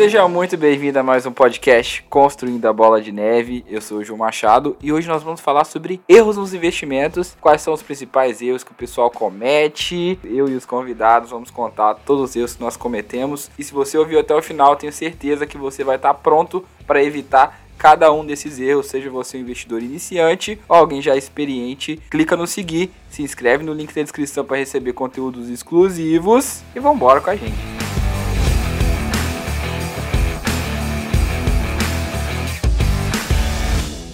Seja muito bem-vindo a mais um podcast Construindo a Bola de Neve. Eu sou o João Machado e hoje nós vamos falar sobre erros nos investimentos, quais são os principais erros que o pessoal comete. Eu e os convidados vamos contar todos os erros que nós cometemos. E se você ouviu até o final, tenho certeza que você vai estar pronto para evitar cada um desses erros, seja você um investidor iniciante ou alguém já experiente, clica no seguir, se inscreve no link da descrição para receber conteúdos exclusivos e vamos embora com a gente.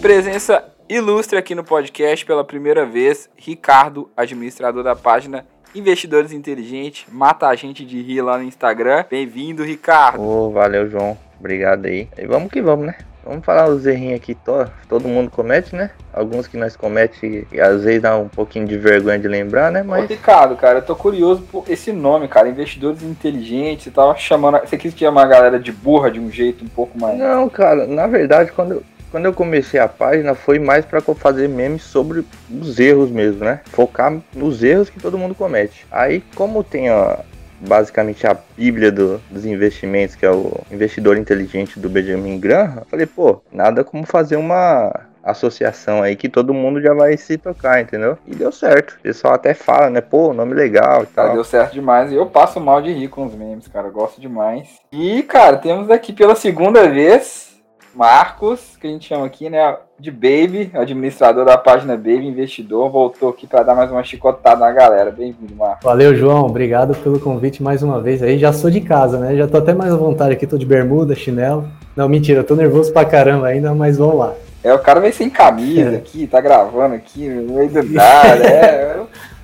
Presença ilustre aqui no podcast pela primeira vez, Ricardo, administrador da página Investidores Inteligentes, mata a gente de rir lá no Instagram. Bem-vindo, Ricardo. Oh, valeu, João. Obrigado aí. E vamos que vamos, né? Vamos falar os errinhos aqui, to, todo mundo comete, né? Alguns que nós comete e às vezes dá um pouquinho de vergonha de lembrar, né? Mas... Ô, Ricardo, cara, eu tô curioso por esse nome, cara, investidores inteligentes, você tava chamando, você quis chamar a galera de burra de um jeito um pouco mais... Não, cara, na verdade, quando eu quando eu comecei a página foi mais para fazer memes sobre os erros mesmo, né? Focar nos erros que todo mundo comete. Aí, como tem a, basicamente a bíblia do, dos investimentos, que é o investidor inteligente do Benjamin Graham, falei, pô, nada como fazer uma associação aí que todo mundo já vai se tocar, entendeu? E deu certo. O pessoal até fala, né? Pô, nome legal e tal. Deu certo demais. E eu passo mal de rir com os memes, cara. Eu gosto demais. E, cara, temos aqui pela segunda vez Marcos, que a gente chama aqui, né, de Baby, administrador da página Baby Investidor, voltou aqui para dar mais uma chicotada na galera. Bem-vindo, Marcos. Valeu, João. Obrigado pelo convite mais uma vez. Aí já sou de casa, né? Já tô até mais à vontade aqui, tô de bermuda, chinelo. Não, mentira, tô nervoso pra caramba ainda, mas vamos lá. É, o cara vem sem camisa é. aqui, tá gravando aqui no meio do nada. é,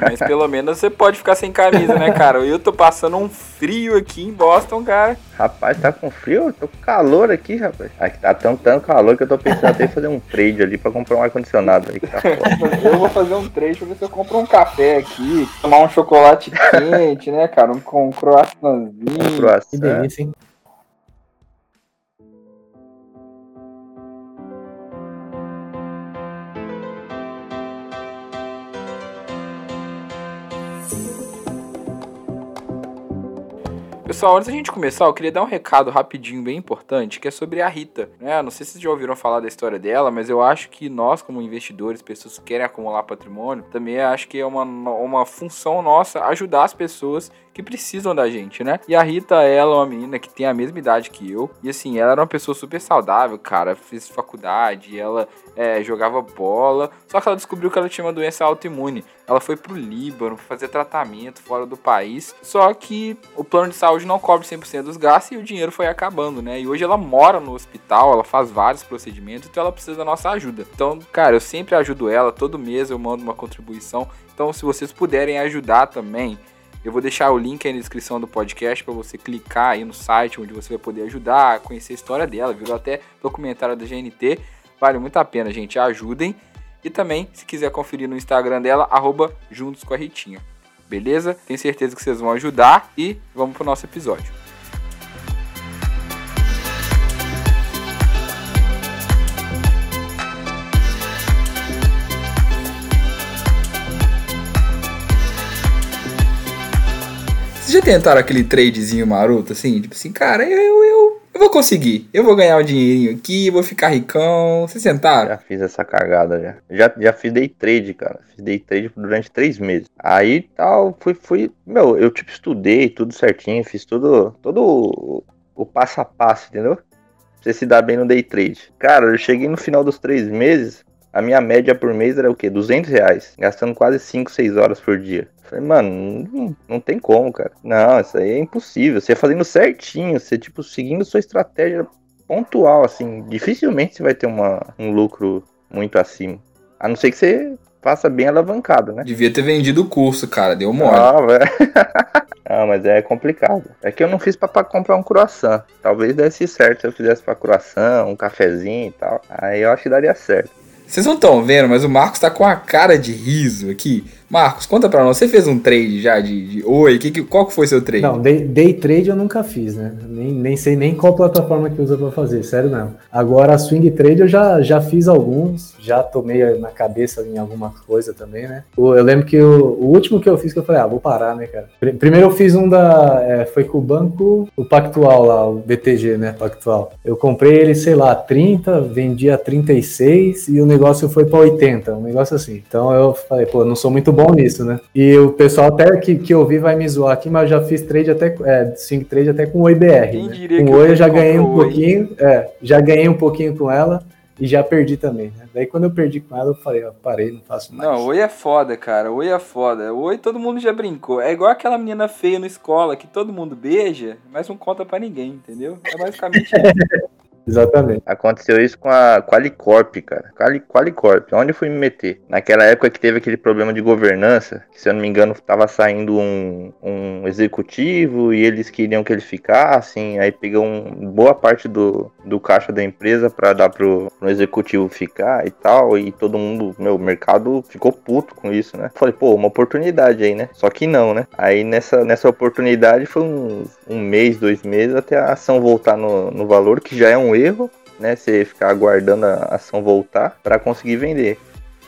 mas pelo menos você pode ficar sem camisa, né, cara? Eu tô passando um frio aqui em Boston, cara. Rapaz, tá com frio? Eu tô com calor aqui, rapaz. Aqui tá tão, tão calor que eu tô pensando até em fazer um trade ali pra comprar um ar-condicionado aí. Tá eu vou fazer um trade pra ver se eu compro um café aqui, tomar um chocolate quente, né, cara? Um, com um croissantzinho. Um croissant. Que delícia, hein? Pessoal, antes da gente começar, eu queria dar um recado rapidinho, bem importante, que é sobre a Rita. Né? Não sei se vocês já ouviram falar da história dela, mas eu acho que nós, como investidores, pessoas que querem acumular patrimônio, também acho que é uma, uma função nossa ajudar as pessoas que precisam da gente, né? E a Rita, ela é uma menina que tem a mesma idade que eu. E assim, ela era uma pessoa super saudável, cara. Fez faculdade, ela é, jogava bola. Só que ela descobriu que ela tinha uma doença autoimune. Ela foi pro Líbano fazer tratamento fora do país. Só que o plano de saúde não cobre 100% dos gastos e o dinheiro foi acabando, né? E hoje ela mora no hospital, ela faz vários procedimentos, então ela precisa da nossa ajuda. Então, cara, eu sempre ajudo ela, todo mês eu mando uma contribuição. Então, se vocês puderem ajudar também, eu vou deixar o link aí na descrição do podcast para você clicar aí no site onde você vai poder ajudar conhecer a história dela. Virou até documentário da GNT. Vale muito a pena, gente. Ajudem. E também, se quiser conferir no Instagram dela, arroba juntos com a Ritinha. Beleza? Tenho certeza que vocês vão ajudar e vamos pro nosso episódio. Já tentaram aquele tradezinho maroto, assim? Tipo assim, cara, eu, eu, eu vou conseguir. Eu vou ganhar um dinheirinho aqui, vou ficar ricão. Vocês tentaram? Já fiz essa cagada, já. Já, já fiz day trade, cara. Fiz day trade durante três meses. Aí, tal, fui, fui... Meu, eu, tipo, estudei tudo certinho. Fiz tudo, todo o, o passo a passo, entendeu? Pra você se dar bem no day trade. Cara, eu cheguei no final dos três meses... A minha média por mês era o quê? 200 reais. Gastando quase 5, 6 horas por dia. Falei, mano, não, não, tem como, cara. Não, isso aí é impossível. Você fazendo certinho, você, tipo, seguindo sua estratégia pontual, assim, dificilmente você vai ter uma, um lucro muito acima. A não ser que você faça bem alavancado, né? Devia ter vendido o curso, cara, deu mole. Ah, velho. não, mas é complicado. É que eu não fiz pra, pra, comprar um croissant. Talvez desse certo se eu fizesse pra croissant, um cafezinho e tal. Aí eu acho que daria certo. Vocês não estão vendo, mas o Marcos tá com a cara de riso aqui Marcos, conta pra nós, você fez um trade já de, de oi, que, que, qual que foi seu trade? Não, day, day, trade eu nunca fiz, né? Nem, nem sei nem qual plataforma que usa pra fazer, sério não. Agora, swing trade eu já, já fiz alguns, já tomei na cabeça em alguma coisa também, né? Eu lembro que o, o último que eu fiz que eu falei, ah, vou parar, né, cara? Primeiro eu fiz um da, é, foi com o banco, o Pactual lá, o BTG, né, Pactual. Eu comprei ele, sei lá, 30, vendi a 36 e o negócio foi pra 80, um negócio assim. Então eu falei, pô, não sou muito bom nisso, né? E o pessoal até que, que eu vi vai me zoar aqui, mas eu já fiz trade até, é, swing trade até com o IBR. Quem né? diria com o Oi eu já ganhei um pouquinho, é, já ganhei um pouquinho com ela e já perdi também, né? Daí quando eu perdi com ela, eu falei, ó, parei, não faço mais. Não, oi é foda, cara. Oi é foda. Oi todo mundo já brincou. É igual aquela menina feia na escola que todo mundo beija, mas não conta para ninguém, entendeu? É basicamente isso. Exatamente. Aconteceu isso com a Qualicorp, cara. Quali, Qualicorp, onde eu fui me meter? Naquela época que teve aquele problema de governança, que se eu não me engano tava saindo um, um executivo e eles queriam que ele ficasse, aí pegou um, boa parte do, do caixa da empresa para dar pro, pro executivo ficar e tal, e todo mundo, meu, mercado ficou puto com isso, né? Falei, pô, uma oportunidade aí, né? Só que não, né? Aí nessa, nessa oportunidade foi um, um mês, dois meses até a ação voltar no, no valor, que já é um erro, né? Você ficar aguardando a ação voltar para conseguir vender.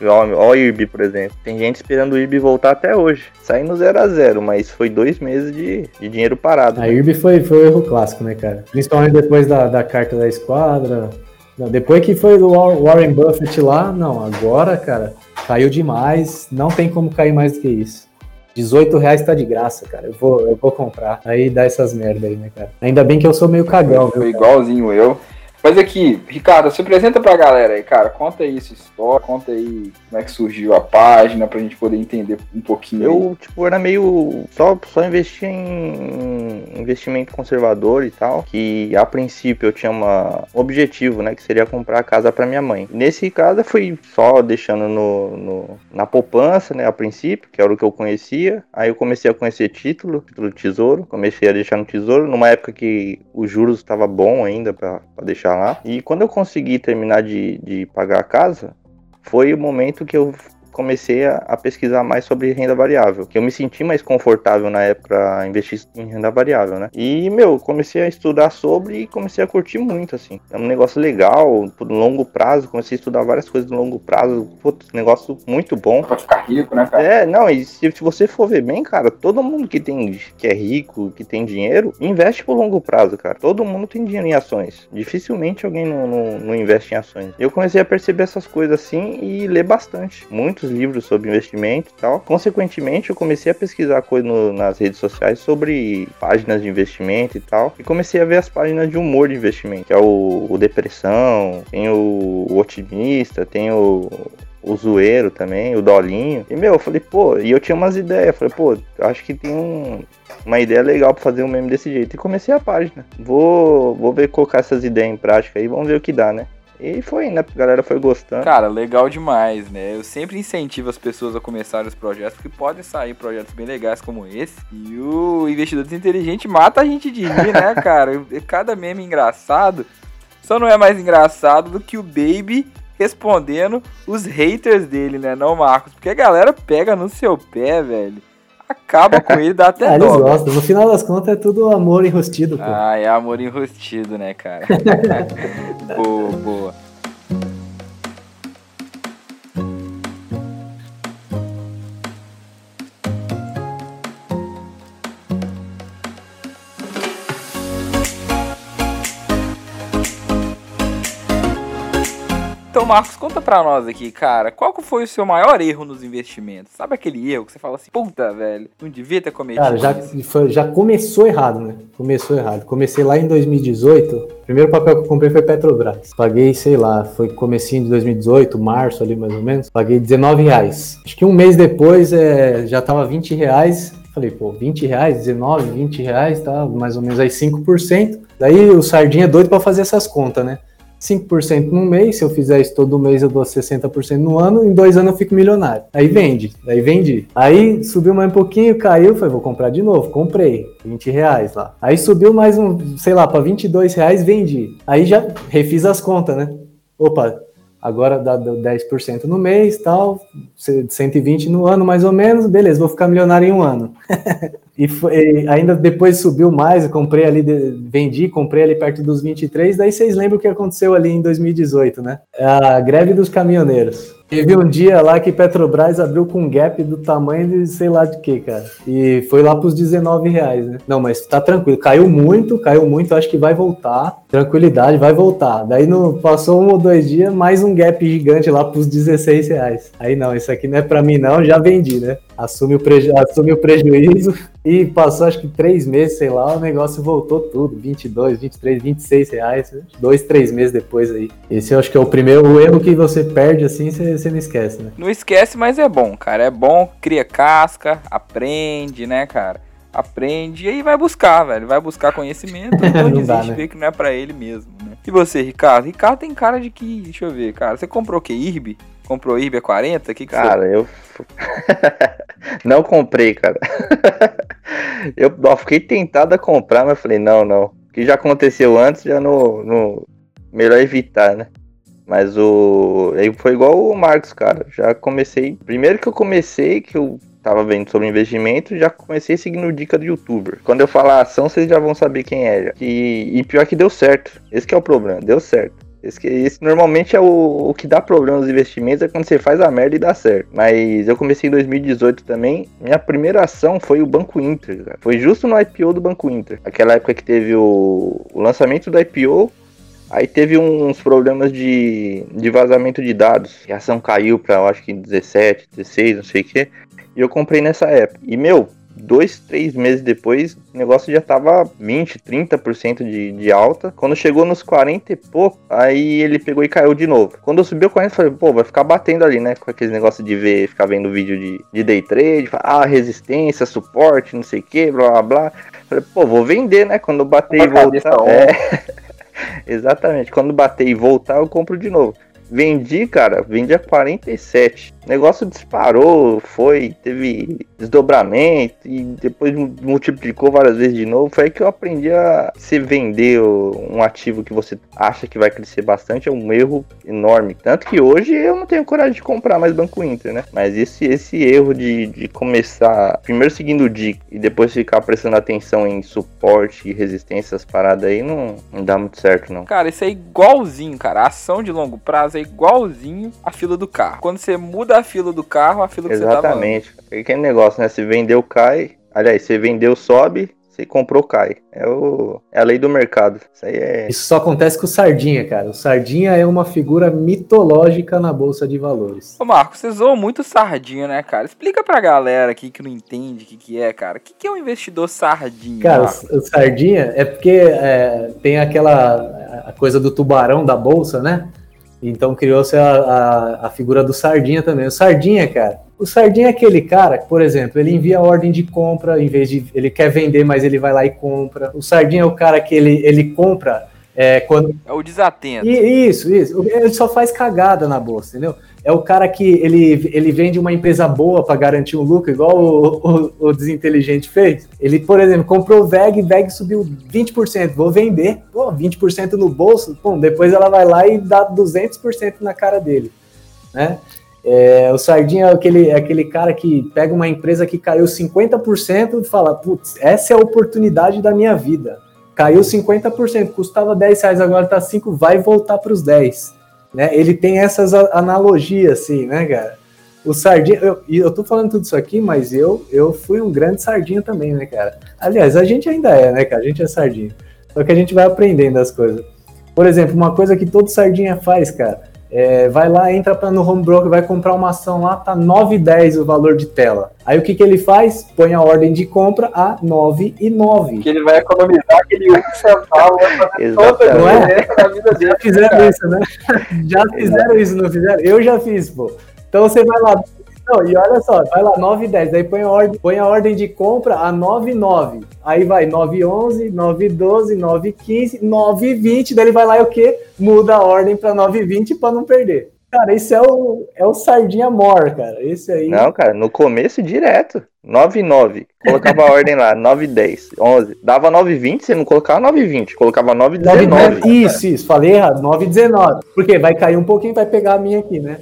Olha o IRB, por exemplo. Tem gente esperando o IRB voltar até hoje. Saindo 0 a 0 mas foi dois meses de, de dinheiro parado. A né? IRB foi, foi um erro clássico, né, cara? Principalmente depois da, da carta da esquadra. Não, depois que foi do Warren Buffett lá, não, agora, cara, caiu demais. Não tem como cair mais do que isso. 18 reais tá de graça, cara. Eu vou, eu vou comprar. Aí dá essas merda aí, né, cara? Ainda bem que eu sou meio cagão, viu? Igualzinho eu. Mas aqui, Ricardo, se apresenta pra galera aí, cara. Conta aí sua história, conta aí como é que surgiu a página pra gente poder entender um pouquinho. Eu, tipo, era meio. Só, só investia em investimento conservador e tal. Que a princípio eu tinha uma, um objetivo, né? Que seria comprar a casa pra minha mãe. Nesse caso, fui só deixando no, no, na poupança, né? A princípio, que era o que eu conhecia. Aí eu comecei a conhecer título, título de tesouro. Comecei a deixar no tesouro, numa época que os juros estava bom ainda pra, pra deixar lá. E quando eu consegui terminar de, de pagar a casa, foi o momento que eu comecei a, a, pesquisar mais sobre renda variável, que eu me senti mais confortável na época investir em renda variável, né? E, meu, comecei a estudar sobre e comecei a curtir muito, assim. É um negócio legal, por longo prazo, comecei a estudar várias coisas no longo prazo, putz, negócio muito bom. Pra ficar rico, né, cara? É, não, e se, se, você for ver bem, cara, todo mundo que tem, que é rico, que tem dinheiro, investe por longo prazo, cara. Todo mundo tem dinheiro em ações. Dificilmente alguém não, não, não investe em ações. Eu comecei a perceber essas coisas assim e ler bastante. Muitos livros sobre investimento e tal. Consequentemente, eu comecei a pesquisar coisa no, nas redes sociais sobre páginas de investimento e tal. E comecei a ver as páginas de humor de investimento, que é o, o Depressão, tem o, o Otimista, tem o, o zoeiro também, o dolinho. E meu, eu falei, pô, e eu tinha umas ideias, eu falei, pô, acho que tem um, uma ideia legal para fazer um meme desse jeito. E comecei a página. Vou, vou ver colocar essas ideias em prática aí, vamos ver o que dá, né? E foi, né? A galera foi gostando. Cara, legal demais, né? Eu sempre incentivo as pessoas a começarem os projetos, porque podem sair projetos bem legais como esse. E o investidor inteligente mata a gente de rir, né, cara? Cada meme engraçado só não é mais engraçado do que o Baby respondendo os haters dele, né, não, Marcos? Porque a galera pega no seu pé, velho acaba com ele, dá até ah, dó. Eles gostam. No final das contas é tudo amor enrostido, pô. Ah, é amor enrostido, né, cara? boa, boa. Marcos, conta pra nós aqui, cara, qual foi o seu maior erro nos investimentos? Sabe aquele erro que você fala assim, puta, velho, não devia ter cometido Cara, já, foi, já começou errado, né? Começou errado. Comecei lá em 2018, o primeiro papel que eu comprei foi Petrobras. Paguei, sei lá, foi comecinho de 2018, março ali mais ou menos, paguei 19 reais. Acho que um mês depois é, já tava 20 reais, Falei, pô, 20 reais, 19, 20 reais, tá? Mais ou menos aí 5%. Daí o Sardinha é doido para fazer essas contas, né? 5% no mês, se eu fizer isso todo mês eu dou 60% no ano, em dois anos eu fico milionário. Aí vende, aí vendi. Aí subiu mais um pouquinho, caiu, falei, vou comprar de novo, comprei, 20 reais lá. Aí subiu mais um, sei lá, para 22 reais, vendi. Aí já refiz as contas, né? Opa, agora dá 10% no mês, tal, 120 no ano mais ou menos, beleza, vou ficar milionário em um ano. e, foi, ainda depois subiu mais, comprei ali, vendi, comprei ali perto dos 23, daí vocês lembram o que aconteceu ali em 2018, né? A greve dos caminhoneiros. Teve um dia lá que Petrobras abriu com um gap do tamanho de sei lá de que, cara. E foi lá pros 19 reais, né? Não, mas tá tranquilo. Caiu muito, caiu muito, acho que vai voltar. Tranquilidade, vai voltar. Daí no, passou um ou dois dias, mais um gap gigante lá pros 16 reais. Aí não, isso aqui não é pra mim não, já vendi, né? Assume o, preju assume o prejuízo e passou acho que três meses, sei lá, o negócio voltou tudo. 22, 23, 26 reais. Dois, três meses depois aí. Esse eu acho que é o primeiro o erro que você perde assim, você você não esquece, né? Não esquece, mas é bom, cara. É bom, cria casca, aprende, né, cara? Aprende e aí vai buscar, velho. Vai buscar conhecimento. Não desiste, né? vê que não é pra ele mesmo, né? E você, Ricardo? Ricardo tem cara de que. Deixa eu ver, cara. Você comprou o que? IRB? Comprou IRB a 40? Que que cara, foi? eu. não comprei, cara. eu ó, fiquei tentado a comprar, mas falei, não, não. O que já aconteceu antes, já no, no... Melhor evitar, né? Mas o. Aí foi igual o Marcos, cara. Já comecei. Primeiro que eu comecei, que eu tava vendo sobre investimento, já comecei seguindo dica do youtuber. Quando eu falar ação, vocês já vão saber quem é. E, e pior que deu certo. Esse é o problema, deu certo. Esse, esse normalmente é o, o que dá problema nos investimentos, é quando você faz a merda e dá certo. Mas eu comecei em 2018 também. Minha primeira ação foi o Banco Inter, cara. Foi justo no IPO do Banco Inter. Aquela época que teve o, o lançamento do IPO Aí teve uns problemas de, de vazamento de dados. A ação caiu para, eu acho que 17, 16, não sei o que. E eu comprei nessa época. E, meu, dois, três meses depois, o negócio já tava 20, 30% de, de alta. Quando chegou nos 40 e pouco, aí ele pegou e caiu de novo. Quando eu subiu 40, eu falei, pô, vai ficar batendo ali, né? Com aquele negócio de ver, ficar vendo vídeo de, de day trade, ah, resistência, suporte, não sei o que, blá blá blá. Falei, pô, vou vender, né? Quando eu bater e voltar. É. Exatamente. Quando bater e voltar, eu compro de novo. Vendi, cara, vendi a 47. O negócio disparou, foi, teve desdobramento e depois multiplicou várias vezes de novo. Foi aí que eu aprendi a se vender um ativo que você acha que vai crescer bastante. É um erro enorme. Tanto que hoje eu não tenho coragem de comprar mais Banco Inter, né? Mas esse, esse erro de, de começar primeiro seguindo o DIC e depois ficar prestando atenção em suporte e resistência, essas paradas aí, não, não dá muito certo, não. Cara, isso é igualzinho, cara. A ação de longo prazo é igualzinho a fila do carro. Quando você muda a fila do carro, a fila que Exatamente. você tá Aquele negócio, né? Se vendeu, cai. Aliás, se vendeu, sobe. Se comprou, cai. É, o, é a lei do mercado. Isso aí é. Isso só acontece com o Sardinha, cara. O Sardinha é uma figura mitológica na Bolsa de Valores. Ô, Marco, você zoou muito Sardinha, né, cara? Explica pra galera aqui que não entende o que, que é, cara. O que, que é um investidor Sardinha? Cara, o, o Sardinha é porque é, tem aquela a coisa do tubarão da Bolsa, né? Então criou-se a, a, a, figura do Sardinha também. O Sardinha, cara, o Sardinha é aquele cara que, por exemplo, ele envia ordem de compra, em vez de. Ele quer vender, mas ele vai lá e compra. O Sardinha é o cara que ele, ele compra é, quando... é o desatento. Isso, isso. Ele só faz cagada na bolsa, entendeu? É o cara que ele, ele vende uma empresa boa para garantir um lucro, igual o, o, o, desinteligente fez. Ele, por exemplo, comprou o VEG, VEG subiu 20%, vou vender, pô, 20% no bolso, pô, depois ela vai lá e dá 200% na cara dele, né? É, o Sardinha é aquele, é aquele cara que pega uma empresa que caiu 50% e fala, putz, essa é a oportunidade da minha vida caiu 50%, custava 10 reais, agora tá 5, vai voltar para os 10. Né? Ele tem essas analogias, assim, né, cara? O Sardinha, eu, eu tô falando tudo isso aqui, mas eu, eu fui um grande Sardinha também, né, cara? Aliás, a gente ainda é, né, cara? A gente é Sardinha. Só que a gente vai aprendendo as coisas. Por exemplo, uma coisa que todo Sardinha faz, cara, é, vai lá, entra pra, no home broker, vai comprar uma ação lá, tá 9,10 o valor de tela. Aí o que, que ele faz? Põe a ordem de compra a 9,9. Que ele vai economizar aquele 1 centavo, toda diferença é? na vida dele. Já fizeram cara. isso, né? Já fizeram isso, não fizeram? Eu já fiz, pô. Então você vai lá, não, e olha só, vai lá, 9 e 10, aí põe a ordem, põe a ordem de compra a 9 e 9. Aí vai 9 e 11, 9 e 12, 9 e 15, 9 e 20, daí ele vai lá e o quê? Muda a ordem para 9 e 20 para não perder. Cara, esse é o, é o Sardinha Mor, cara. Esse aí. Não, cara, no começo direto. 9,9. Colocava a ordem lá, 9,10, 11. Dava 9,20, você não colocava 9,20, colocava 9,19. Isso, isso, falei errado, 9,19. Porque vai cair um pouquinho, vai pegar a minha aqui, né?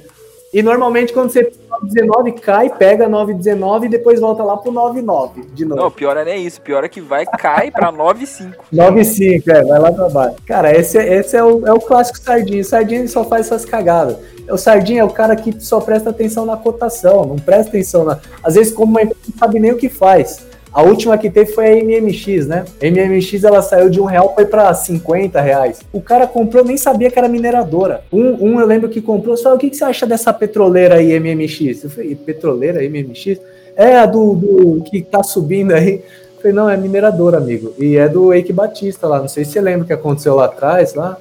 E normalmente quando você 9,19 cai, pega 9,19 e depois volta lá pro 9,9 de novo. Não, pior é nem isso. Pior é que vai, cai pra 9,5. 9,5, é, vai lá pra baixo. Cara, esse, esse é, o, é o clássico Sardinha. O Sardinha só faz essas cagadas. O Sardinha é o cara que só presta atenção na cotação, não presta atenção na. Às vezes, como uma empresa não sabe nem o que faz. A última que teve foi a MMX, né? A MMX ela saiu de um real foi para 50 reais. O cara comprou, nem sabia que era mineradora. Um, um eu lembro que comprou, só o que, que você acha dessa petroleira aí, MMX? Eu falei, petroleira, MMX? É a do, do que tá subindo aí. Eu falei, não, é mineradora, amigo. E é do Eike Batista lá. Não sei se você lembra o que aconteceu lá atrás, lá.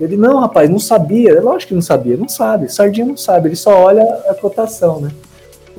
Ele, não, rapaz, não sabia. Lógico que não sabia, não sabe. Sardinha não sabe, ele só olha a cotação, né?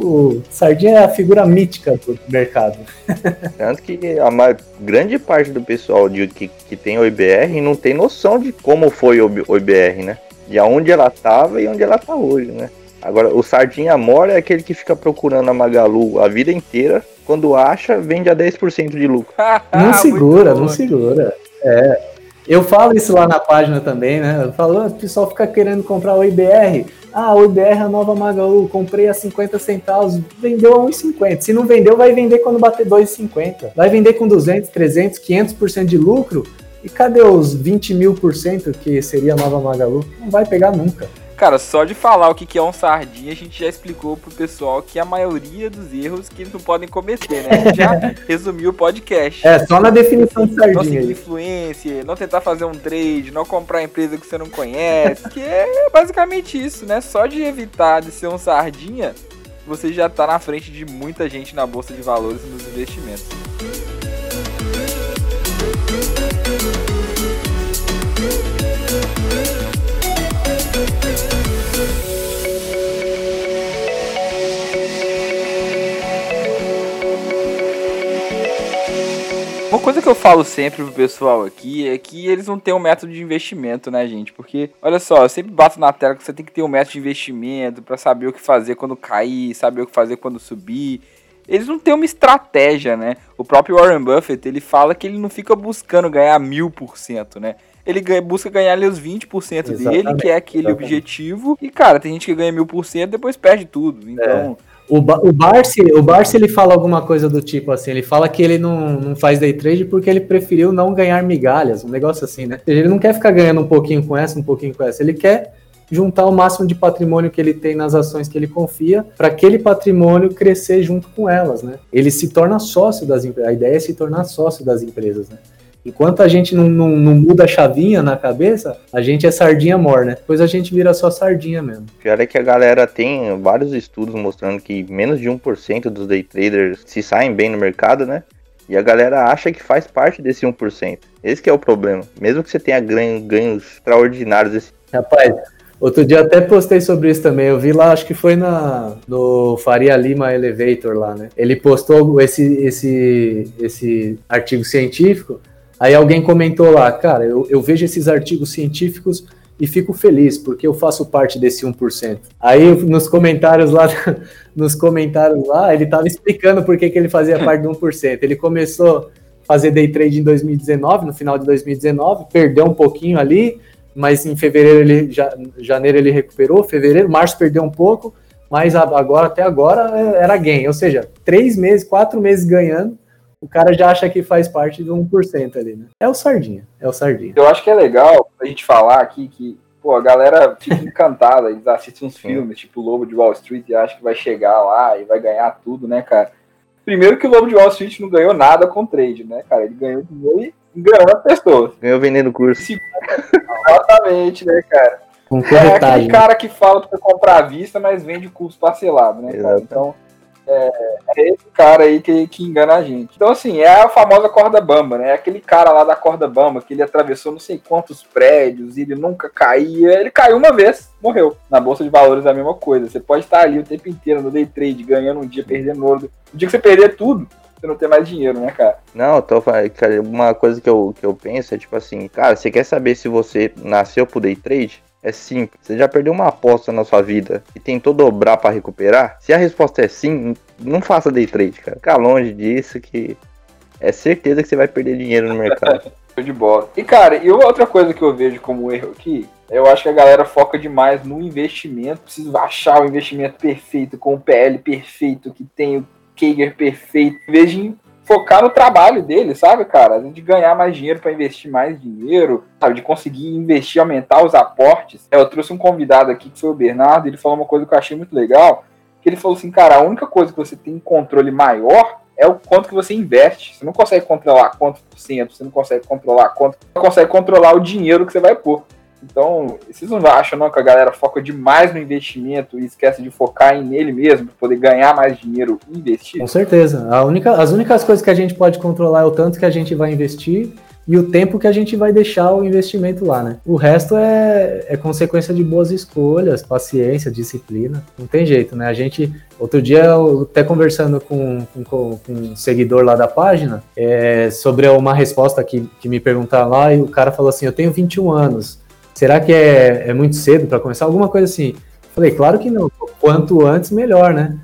O Sardinha é a figura mítica do mercado. Tanto que a maior, grande parte do pessoal de, que, que tem o IBR não tem noção de como foi o, o IBR, né? De aonde ela estava e onde ela está hoje, né? Agora, o Sardinha Mora é aquele que fica procurando a Magalu a vida inteira. Quando acha, vende a 10% de lucro. Não segura, não segura. É. Eu falo isso lá na página também, né? Eu falo, o pessoal fica querendo comprar o IBR. Ah, o IBR é a nova Magalu, comprei a 50 centavos, vendeu a 1,50. Se não vendeu, vai vender quando bater 2,50. Vai vender com 200, 300, 500% de lucro. E cadê os 20 mil por cento que seria a nova Magalu? Não vai pegar nunca. Cara, só de falar o que é um sardinha, a gente já explicou pro pessoal que a maioria dos erros que eles não podem cometer, né? A gente já resumiu o podcast. É, só na definição de sardinha. Não seguir influência, não tentar fazer um trade, não comprar empresa que você não conhece, que é basicamente isso, né? Só de evitar de ser um sardinha, você já tá na frente de muita gente na bolsa de valores e nos investimentos. Uma coisa que eu falo sempre pro pessoal aqui é que eles não têm um método de investimento, né, gente? Porque, olha só, eu sempre bato na tela que você tem que ter um método de investimento para saber o que fazer quando cair, saber o que fazer quando subir. Eles não têm uma estratégia, né? O próprio Warren Buffett, ele fala que ele não fica buscando ganhar mil por cento, né? Ele ganha, busca ganhar ali os 20% dele, Exatamente, que é aquele exatamente. objetivo. E, cara, tem gente que ganha mil por cento e depois perde tudo. Então, O, Ba- o Barsi, o Barsi ele fala alguma coisa do tipo assim, ele fala que ele não, não faz day trade porque ele preferiu não ganhar migalhas, um negócio assim, né? Ele não quer ficar ganhando um pouquinho com essa, um pouquinho com essa, ele quer juntar o máximo de patrimônio que ele tem nas ações que ele confia para aquele patrimônio crescer junto com elas, né? Ele se torna sócio das empresas, a ideia é se tornar sócio das empresas, né? Enquanto a gente não, não, não muda a chavinha na cabeça, a gente é sardinha mor, né? Depois a gente vira só sardinha mesmo. Pior é que a galera tem vários estudos mostrando que menos de 1% dos day traders se saem bem no mercado, né? E a galera acha que faz parte desse 1%. Esse que é o problema. Mesmo que você tenha ganho- ganhos extraordinários esse Rapaz, outro dia até postei sobre isso também. Eu vi lá, acho que foi na, no Faria Lima Elevator lá, né? Ele postou esse, esse, esse artigo científico. Aí alguém comentou lá, cara, eu, eu vejo esses artigos científicos e fico feliz, porque eu faço parte desse 1%. Aí nos comentários lá, nos comentários lá, ele tava explicando por que, que ele fazia parte do 1%. Ele começou a fazer day trade em 2019, no final de 2019, perdeu um pouquinho ali, mas em fevereiro ele já, janeiro ele recuperou, fevereiro, março perdeu um pouco, mas agora até agora é- era gain, ou seja, três meses, quatro meses ganhando, o cara já acha que faz parte do 1% ali, né? É o sardinha, é o sardinha. Eu acho que é legal a gente falar aqui que, pô, a galera fica encantada, eles assistem uns filmes, tipo o Lobo de Wall Street, e acha que vai chegar lá e vai ganhar tudo, né, cara? Primeiro que o Lobo de Wall Street não ganhou nada com trade, né, cara? Ele ganhou dinheiro e enganou as pessoas. ganhou vendendo curso. Exatamente, né, cara? Com É aquele corretagem. cara que fala pra comprar à vista, mas vende curso parcelado, né, cara? Exato. Então, é, é esse cara aí que, que engana a gente. Então, assim, é a famosa corda bamba, né? É aquele cara lá da corda bamba que ele atravessou não sei quantos prédios e ele nunca caía. Ele caiu uma vez, morreu. Na Bolsa de Valores é a mesma coisa. Você pode estar ali o tempo inteiro no day trade, ganhando um dia, perdendo outro. O dia que você perder tudo, você não tem mais dinheiro, né, cara? Não, tô falando, uma coisa que eu, que eu penso é tipo assim, cara, você quer saber se você nasceu pro day trade? É simples. Você já perdeu uma aposta na sua vida e tentou dobrar pra recuperar? Se a resposta é sim, não faça day trade, cara. Fica longe disso que é certeza que você vai perder dinheiro no mercado. de bola. E cara, e outra coisa que eu vejo como erro aqui, eu acho que a galera foca demais no investimento, precisa achar o investimento perfeito, com o PL perfeito, que tem o Kager perfeito, em vez de focar no trabalho dele, sabe, cara? De ganhar mais dinheiro para investir mais dinheiro, sabe? De conseguir investir, aumentar os aportes. Eu trouxe um convidado aqui que foi o Bernardo, ele falou uma coisa que eu achei muito legal, que ele falou assim, cara, a única coisa que você tem controle maior é o quanto que você investe. Você não consegue controlar quanto por cento, você não consegue controlar quanto, você consegue controlar o dinheiro que você vai pôr. Então, vocês não acham não que a galera foca demais no investimento e esquece de focar em nele mesmo para poder ganhar mais dinheiro e investir? Com certeza. A única, as únicas coisas que a gente pode controlar é o tanto que a gente vai investir e o tempo que a gente vai deixar o investimento lá, né? O resto é, é consequência de boas escolhas, paciência, disciplina. Não tem jeito, né? A gente, outro dia, eu até conversando com, com, com um seguidor lá da página, é, sobre uma resposta que, que me perguntaram lá, e o cara falou assim: Eu tenho 21 anos, será que é, é muito cedo para começar? Alguma coisa assim. Falei, claro que não, quanto antes, melhor, né?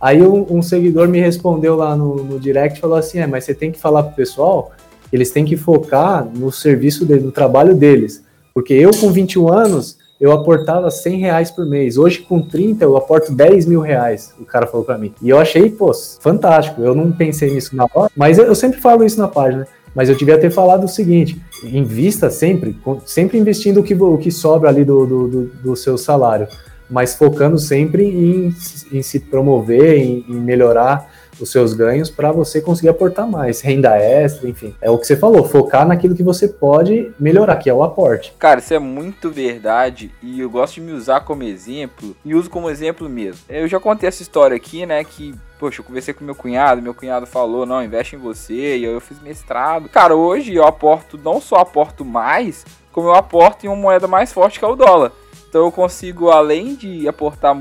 Aí um, um seguidor me respondeu lá no, no direct falou assim: É, mas você tem que falar pro pessoal eles têm que focar no serviço, no trabalho deles. Porque eu, com 21 anos, eu aportava 100 reais por mês. Hoje, com 30, eu aporto 10 mil reais, o cara falou para mim. E eu achei, pô, fantástico. Eu não pensei nisso na hora, mas eu, eu sempre falo isso na página. Mas eu devia ter falado o seguinte: invista sempre, sempre investindo o que, o que sobra ali do, do, do, do seu salário, mas focando sempre em, em se promover, em, em melhorar os seus ganhos para você conseguir aportar mais, renda extra, enfim. É o que você falou, focar naquilo que você pode melhorar, que é o aporte. Cara, isso é muito verdade e eu gosto de me usar como exemplo e uso como exemplo mesmo. Eu já contei essa história aqui, né, que poxa, eu conversei com meu cunhado, meu cunhado falou, não, investe em você, e eu fiz mestrado. Cara, hoje eu aporto, não só aporto mais, como eu aporto em uma moeda mais forte que é o dólar. Então eu consigo, além de aportar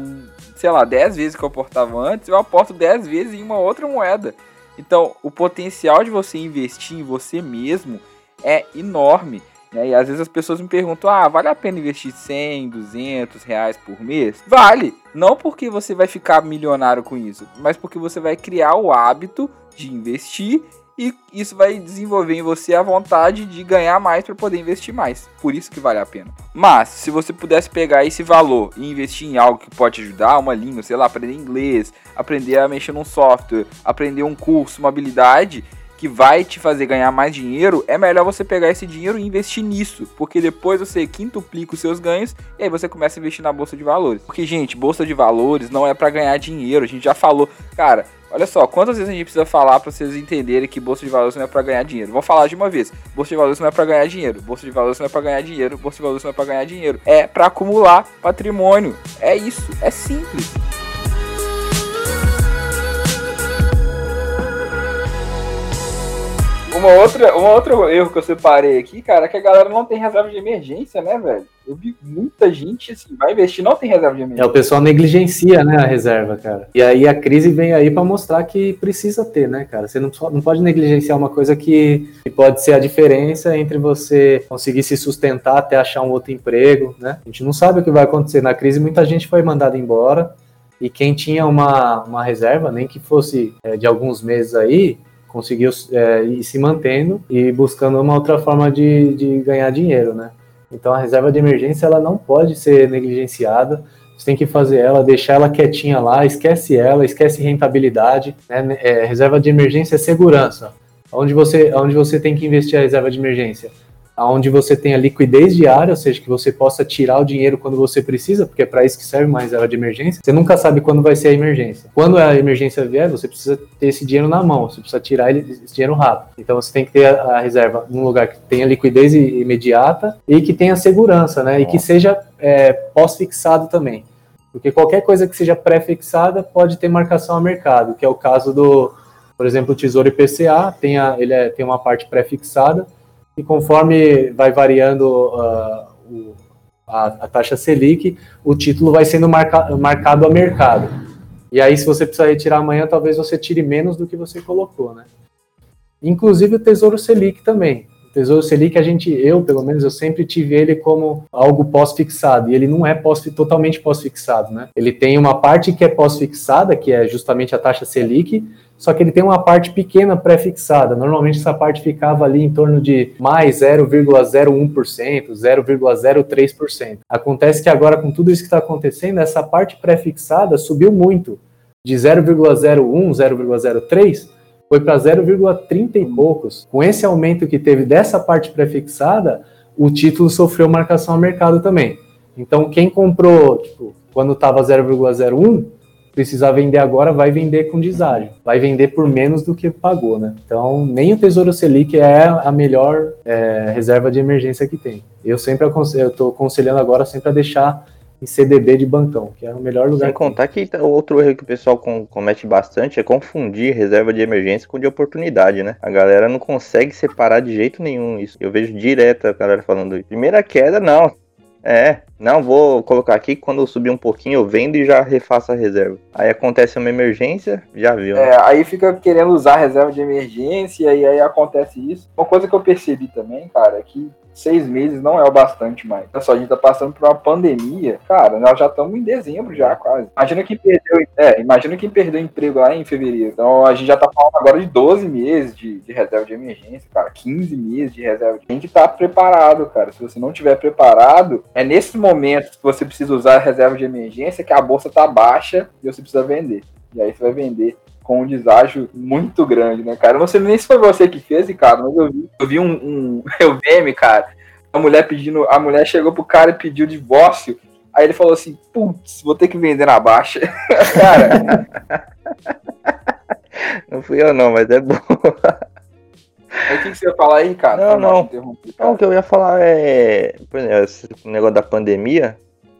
sei lá, 10 vezes que eu aportava antes, eu aporto 10 vezes em uma outra moeda. Então, o potencial de você investir em você mesmo é enorme. Né? E às vezes as pessoas me perguntam: ah, vale a pena investir 100, 200 reais por mês? Vale! Não porque você vai ficar milionário com isso, mas porque você vai criar o hábito de investir e isso vai desenvolver em você a vontade de ganhar mais para poder investir mais. Por isso que vale a pena. Mas se você pudesse pegar esse valor e investir em algo que pode ajudar, uma língua, sei lá, aprender inglês, aprender a mexer num software, aprender um curso, uma habilidade que vai te fazer ganhar mais dinheiro, é melhor você pegar esse dinheiro e investir nisso, porque depois você quintuplica os seus ganhos e aí você começa a investir na bolsa de valores. Porque gente, bolsa de valores não é para ganhar dinheiro, a gente já falou, cara, Olha só, quantas vezes a gente precisa falar para vocês entenderem que bolsa de valores não é para ganhar dinheiro? Vou falar de uma vez. Bolsa de valores não é para ganhar dinheiro. Bolsa de valores não é para ganhar dinheiro. Bolsa de valores não é para ganhar dinheiro. É para acumular patrimônio. É isso, é simples. Uma outra, uma outro erro que eu separei aqui, cara, é que a galera não tem reserva de emergência, né, velho? Eu muita gente, assim, vai investir, não tem reserva de emergência. É, o pessoal negligencia, né, a reserva, cara. E aí a crise vem aí para mostrar que precisa ter, né, cara? Você não, não pode negligenciar uma coisa que, que pode ser a diferença entre você conseguir se sustentar até achar um outro emprego, né? A gente não sabe o que vai acontecer na crise, muita gente foi mandada embora, e quem tinha uma, uma reserva, nem que fosse é, de alguns meses aí, conseguiu é, ir se mantendo e buscando uma outra forma de, de ganhar dinheiro, né? Então a reserva de emergência ela não pode ser negligenciada. Você tem que fazer ela, deixar ela quietinha lá, esquece ela, esquece rentabilidade. Né? É, reserva de emergência é segurança. Onde você, onde você tem que investir a reserva de emergência? Onde você tenha liquidez diária, ou seja, que você possa tirar o dinheiro quando você precisa, porque é para isso que serve uma reserva de emergência. Você nunca sabe quando vai ser a emergência. Quando a emergência vier, você precisa ter esse dinheiro na mão, você precisa tirar esse dinheiro rápido. Então você tem que ter a, reserva num lugar que tenha liquidez imediata e que tenha segurança, né? E que seja é, pós-fixado também. Porque qualquer coisa que seja pré-fixada pode ter marcação a mercado, que é o caso do, por exemplo, o Tesouro IPCA, tem, a, ele é, tem uma parte pré-fixada, e conforme vai variando uh, o, a, a, taxa Selic, o título vai sendo marca, marcado a mercado. E aí, se você precisar retirar amanhã, talvez você tire menos do que você colocou, né? Inclusive o Tesouro Selic também. Tesouro Selic, a gente, eu pelo menos, eu sempre tive ele como algo pós-fixado, e ele não é pós, totalmente pós-fixado, né? Ele tem uma parte que é pós-fixada, que é justamente a taxa Selic, só que ele tem uma parte pequena pré-fixada. Normalmente essa parte ficava ali em torno de mais 0,01%, 0,03%. Acontece que agora, com tudo isso que está acontecendo, essa parte pré-fixada subiu muito, de 0,01, 0,03 foi para 0,30 e poucos. Com esse aumento que teve dessa parte pré-fixada, o título sofreu marcação a mercado também. Então, quem comprou, tipo, quando estava 0,01, precisar vender agora, vai vender com deságio. Vai vender por menos do que pagou, né? Então, nem o Tesouro Selic é a melhor é, reserva de emergência que tem. Eu sempre aconselho, eu estou aconselhando agora sempre a deixar em CDB de bancão, que é o melhor lugar. Sem contar que outro erro que o pessoal comete bastante é confundir reserva de emergência com de oportunidade, né? A galera não consegue separar de jeito nenhum isso. Eu vejo direto a galera falando isso. Primeira queda, não. É, não, vou colocar aqui, quando eu subir um pouquinho eu vendo e já refaço a reserva. Aí acontece uma emergência, já viu. Né? É, aí fica querendo usar a reserva de emergência e aí acontece isso. Uma coisa que eu percebi também, cara, é que seis meses não é o bastante mais. Olha só, a gente tá passando por uma pandemia. Cara, nós já estamos em dezembro já, quase. Imagina quem perdeu, é, imagina quem perdeu emprego lá em fevereiro. Então a gente já tá falando agora de 12 meses de, de reserva de emergência, cara. 15 meses de reserva. Tem que estar tá preparado, cara. Se você não tiver preparado, é nesse momento que você precisa usar a reserva de emergência que a bolsa tá baixa e você precisa vender. E aí você vai vender com um deságio muito grande, né, cara? Não sei nem se foi você que fez, cara, mas eu vi, eu vi um, um eu meme, cara. A mulher pedindo, a mulher chegou pro cara e pediu divórcio. Aí ele falou assim: "Putz, vou ter que vender na baixa". cara. Não fui eu não, mas é bom. o que, que, você ia falar aí, cara? Não, não. Não, o que eu ia falar é. O negócio da pandemia.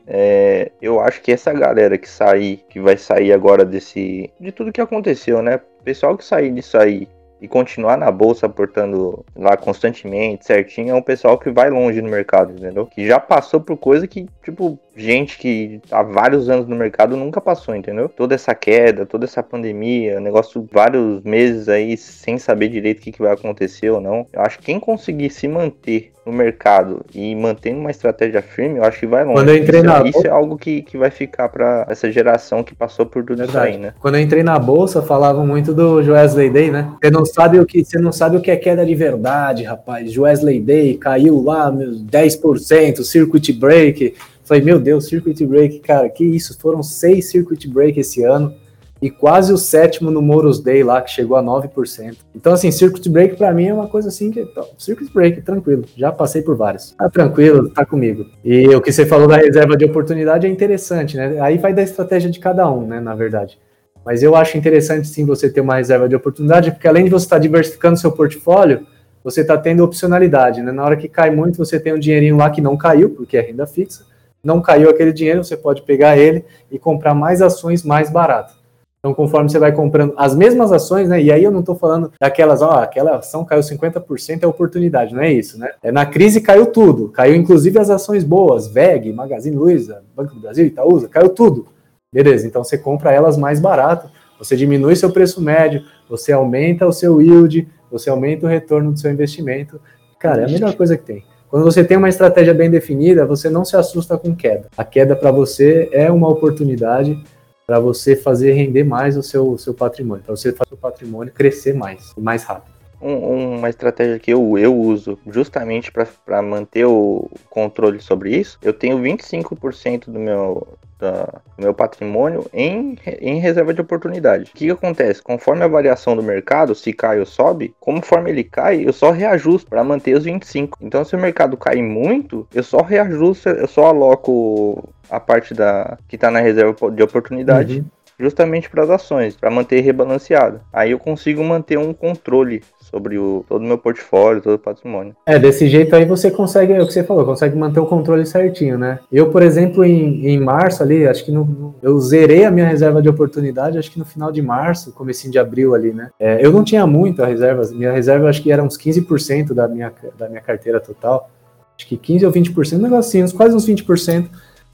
É, eu acho que essa galera que sair, que vai sair agora desse. de tudo que aconteceu, né? O pessoal que sair disso aí e continuar na bolsa aportando lá constantemente, certinho, é um pessoal que vai longe no mercado, entendeu? Que já passou por coisa que, tipo, gente que há vários anos no mercado nunca passou, entendeu? Toda essa queda, toda essa pandemia, negócio vários meses aí sem saber direito o que, que vai acontecer ou não. Eu acho que quem conseguir se manter no mercado e mantendo uma estratégia firme, eu acho que vai longe. Quando eu entrei isso, na isso é algo que, que vai ficar para essa geração que passou por tudo Verdade. isso aí, né? Quando eu entrei na bolsa, falavam muito do Wesley Day, né? Você não sabe o que, você não sabe o que é queda de verdade, rapaz. Wesley Day caiu lá 10%, circuit break. Falei, meu Deus, circuit break, cara, que isso? Foram seis circuit break esse ano e quase o sétimo no Moros Day lá, que chegou a 9%. Então, assim, circuit break para mim é uma coisa assim que. Circuit break, tranquilo. Já passei por vários. Tá tranquilo, tá comigo. E o que você falou da reserva de oportunidade é interessante, né? Aí vai da estratégia de cada um, né, na verdade. Mas eu acho interessante sim você ter uma reserva de oportunidade, porque além de você estar tá diversificando seu portfólio, você está tendo opcionalidade, né? Na hora que cai muito, você tem um dinheirinho lá que não caiu, porque é renda fixa. Não caiu aquele dinheiro, você pode pegar ele e comprar mais ações mais baratas. Então, conforme você vai comprando as mesmas ações, né? E aí eu não estou falando daquelas, ó, aquela ação caiu 50% é oportunidade, não é isso, né? É, na crise caiu tudo, caiu inclusive as ações boas, VEG, Magazine Luiza, Banco do Brasil, Itaúsa, caiu tudo. Beleza, então você compra elas mais barato, você diminui seu preço médio, você aumenta o seu yield, você aumenta o retorno do seu investimento. Cara, é a melhor coisa que tem. Quando você tem uma estratégia bem definida, você não se assusta com queda. A queda para você é uma oportunidade para você fazer render mais o seu, seu patrimônio, para você fazer o patrimônio crescer mais, mais rápido. Um, uma estratégia que eu, eu uso justamente para manter o controle sobre isso, eu tenho 25% do meu, da, do meu patrimônio em, em reserva de oportunidade. O que, que, acontece? Conforme a variação do mercado, se cai ou sobe, conforme ele cai, eu só reajusto para manter os 25. Então, se o mercado cair muito, eu só reajusto, eu só aloco a parte da que está na reserva de oportunidade. Uhum justamente para as ações, para manter rebalanceado. Aí eu consigo manter um controle sobre o, todo o meu portfólio, todo o patrimônio. É, desse jeito aí você consegue, é o que você falou, consegue manter o controle certinho, né? Eu, por exemplo, em, em março ali, acho que no, eu zerei a minha reserva de oportunidade, acho que no final de março, comecinho de abril ali, né? É, eu não tinha muito a reserva, minha reserva acho que era uns 15% da minha, da minha carteira total, acho que 15 ou 20%, um negocinho, quase uns 20%,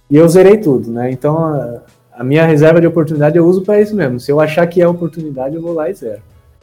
e eu zerei tudo, né? Então, a, a minha reserva de oportunidade eu uso para isso mesmo. Se eu achar que é oportunidade, eu vou lá e zero.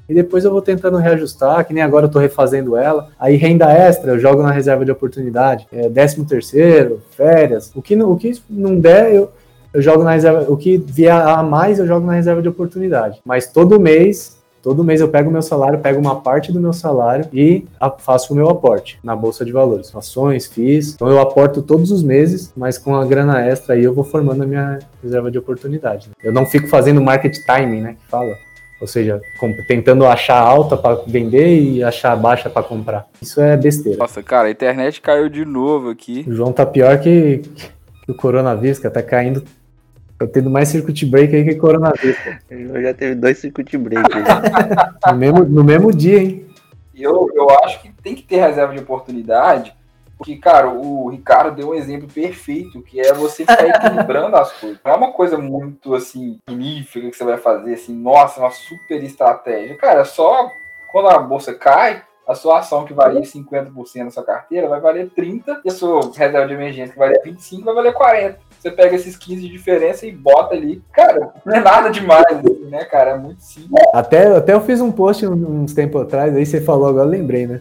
E depois eu vou tentando reajustar, que nem agora eu tô refazendo ela. Aí renda extra, eu jogo na reserva de oportunidade. É, décimo terceiro, férias. O que, não, o que não der, eu, eu jogo na reserva. O que vier a mais, eu jogo na reserva de oportunidade. Mas todo mês Todo mês eu pego o meu salário, pego uma parte do meu salário e faço o meu aporte na bolsa de valores, ações, FIIs. Então eu aporto todos os meses, mas com a grana extra aí eu vou formando a minha reserva de oportunidade. Eu não fico fazendo market timing, né, que fala. Ou seja, tentando achar alta para vender e achar baixa para comprar. Isso é besteira. Nossa, cara, a internet caiu de novo aqui. O João tá pior que, que o coronavírus, que tá caindo Tá tendo mais circuit break aí que coronavírus. Eu já teve dois circuit break. no, mesmo, no mesmo dia, hein? Eu, eu acho que tem que ter reserva de oportunidade, porque, cara, o Ricardo deu um exemplo perfeito, que é você ficar equilibrando as coisas. Não é uma coisa muito, assim, magnífica que você vai fazer, assim, nossa, uma super estratégia. Cara, é só quando a bolsa cai, a sua ação que valia 50% na sua carteira vai valer 30%, e a sua reserva de emergência que valia 25% vai valer 40% você pega esses 15 de diferença e bota ali. Cara, não é nada demais, assim, né, cara? É muito simples. Até, até eu fiz um post uns tempos atrás, aí você falou, agora lembrei, né?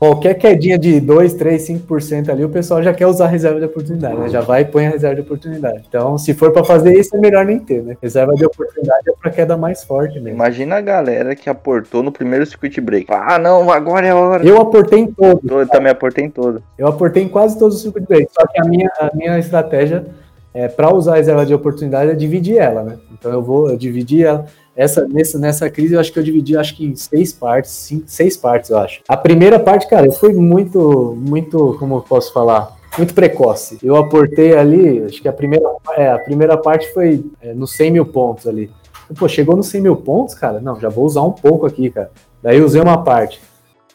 Qualquer quedinha de 2, 3, 5% ali, o pessoal já quer usar a reserva de oportunidade, né? Já vai e põe a reserva de oportunidade. Então, se for para fazer isso, é melhor nem ter, né? Reserva de oportunidade é para queda mais forte mesmo. Imagina a galera que aportou no primeiro circuit break. Ah, não, agora é a hora. Eu aportei em todos. Eu também aportei em todos. Eu aportei em quase todos os circuit breaks. Só que a minha, a minha estratégia é, para usar a reserva de oportunidade é dividir ela, né? Então eu vou eu dividir ela. Essa, nessa, nessa crise eu acho que eu dividi acho que em seis partes, cinco, seis partes, eu acho. A primeira parte, cara, eu fui muito, muito, como eu posso falar? Muito precoce. Eu aportei ali, acho que a primeira, é, a primeira parte foi é, nos 100 mil pontos ali. Pô, chegou nos 100 mil pontos, cara? Não, já vou usar um pouco aqui, cara. Daí usei uma parte.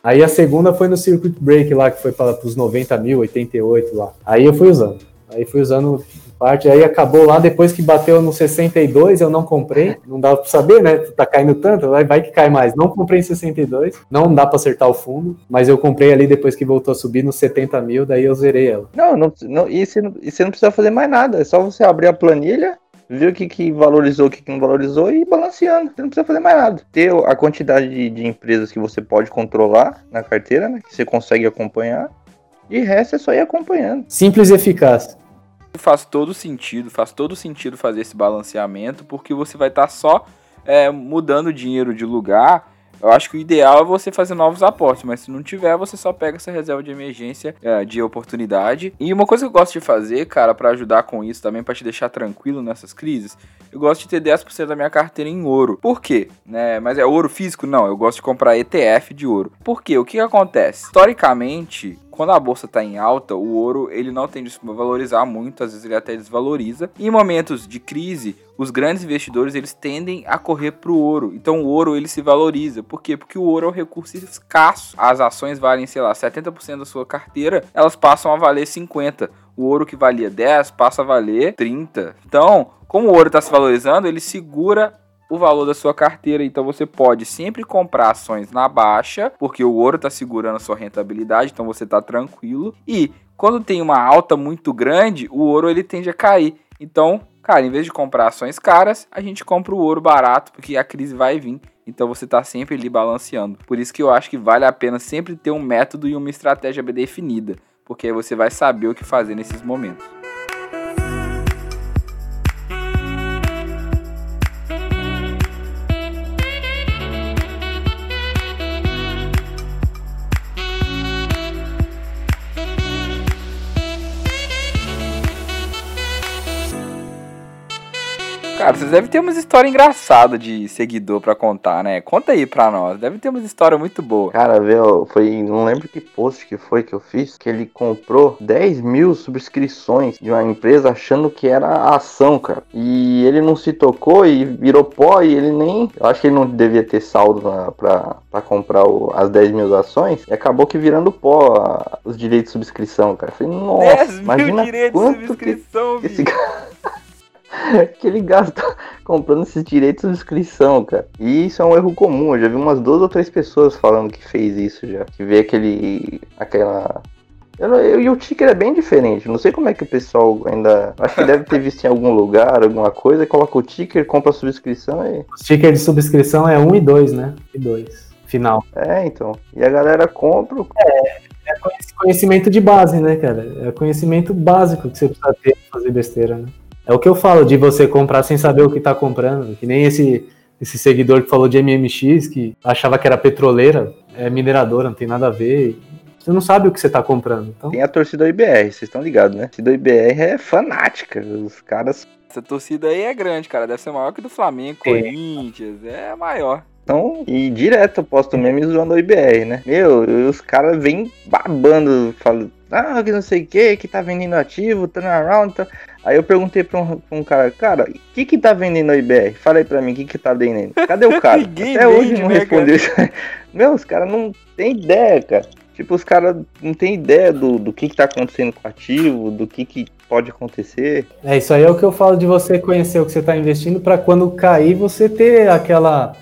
Aí a segunda foi no circuit break lá, que foi para os 90 mil, 88 lá. Aí eu fui usando. Aí fui usando parte. Aí acabou lá, depois que bateu no 62, eu não comprei. Não dá para saber, né? Tá caindo tanto, vai, vai que cai mais. Não comprei em 62, não dá para acertar o fundo, mas eu comprei ali depois que voltou a subir nos 70 mil, daí eu zerei ela. Não, não, não e, você não e você não precisa fazer mais nada, é só você abrir a planilha, ver o que, que valorizou, o que, que não valorizou e ir balanceando. Você não precisa fazer mais nada. Ter a quantidade de, de empresas que você pode controlar na carteira, né? Que você consegue acompanhar. De resto é só ir acompanhando. Simples e eficaz faz todo sentido, faz todo sentido fazer esse balanceamento, porque você vai estar tá só é, mudando dinheiro de lugar. Eu acho que o ideal é você fazer novos aportes, mas se não tiver, você só pega essa reserva de emergência é, de oportunidade. E uma coisa que eu gosto de fazer, cara, para ajudar com isso também, para te deixar tranquilo nessas crises, eu gosto de ter 10% da minha carteira em ouro. Por quê? Né? Mas é ouro físico? Não, eu gosto de comprar ETF de ouro. Por quê? O que, que acontece? Historicamente, quando a bolsa está em alta, o ouro ele não tende a valorizar muito, às vezes ele até desvaloriza. Em momentos de crise, os grandes investidores eles tendem a correr para o ouro. Então o ouro ele se valoriza. Por quê? Porque o ouro é um recurso escasso. As ações valem, sei lá, 70% da sua carteira, elas passam a valer 50. O ouro que valia 10 passa a valer 30. Então, como o ouro está se valorizando, ele segura o valor da sua carteira. Então você pode sempre comprar ações na baixa, porque o ouro está segurando a sua rentabilidade, então você está tranquilo. E quando tem uma alta muito grande, o ouro ele tende a cair. Então, cara, em vez de comprar ações caras, a gente compra o ouro barato, porque a crise vai vir. Então você está sempre ali balanceando. Por isso que eu acho que vale a pena sempre ter um método e uma estratégia bem definida, porque aí você vai saber o que fazer nesses momentos. Cara, vocês devem ter umas histórias engraçadas de seguidor pra contar, né? Conta aí pra nós. Deve ter umas histórias muito boas. Cara, viu, foi. Não lembro que post que foi que eu fiz. Que ele comprou 10 mil subscrições de uma empresa achando que era ação, cara. E ele não se tocou e virou pó e ele nem. Eu acho que ele não devia ter saldo na, pra, pra comprar o, as 10 mil ações. E acabou que virando pó a, os direitos de subscrição, cara. Eu falei, nossa, 10 mil imagina direitos de subscrição, que, que esse cara. que ele gasta comprando esses direitos de inscrição, cara. E isso é um erro comum. Eu já vi umas duas ou três pessoas falando que fez isso já. Que vê aquele. aquela. Eu, eu- e o ticker é bem diferente. Não sei como é que o pessoal ainda. Acho que deve ter visto em algum lugar, alguma coisa, coloca o ticker, compra a subscrição e. O sticker de subscrição é 1 e 2, né? E 2. Final. É, então. E a galera compra. Esse conhecimento de base, né, cara? É conhecimento básico que você precisa ter pra fazer besteira, né? É o que eu falo de você comprar sem saber o que tá comprando. Que nem esse, esse seguidor que falou de MMX, que achava que era petroleira, é mineradora, não tem nada a ver. Você não sabe o que você tá comprando. Então, Tem a torcida IBR, vocês estão ligados, né? A torcida IBR é fanática. Os caras Essa torcida aí é grande, cara. Deve ser maior que do Flamengo, É. Corinthians. É maior. Estão. E direto eu posto meme zoando o IBR, né? Meu, e os caras vêm babando, falando. Ah, que não sei o que, que tá vendendo ativo, turnaround. Tá... Aí eu perguntei pra um, pra um cara, cara, o que que tá vendendo a IBR? Fala aí pra mim, o que que tá vendendo? Cadê o cara? Ninguém Até hoje vende, não né, respondeu isso. Meu, os caras não tem ideia, cara. Tipo, os caras não tem ideia do, do que que tá acontecendo com o ativo, do que que pode acontecer. é isso aí é o que eu falo de você conhecer o que você tá investindo pra quando cair você ter aquela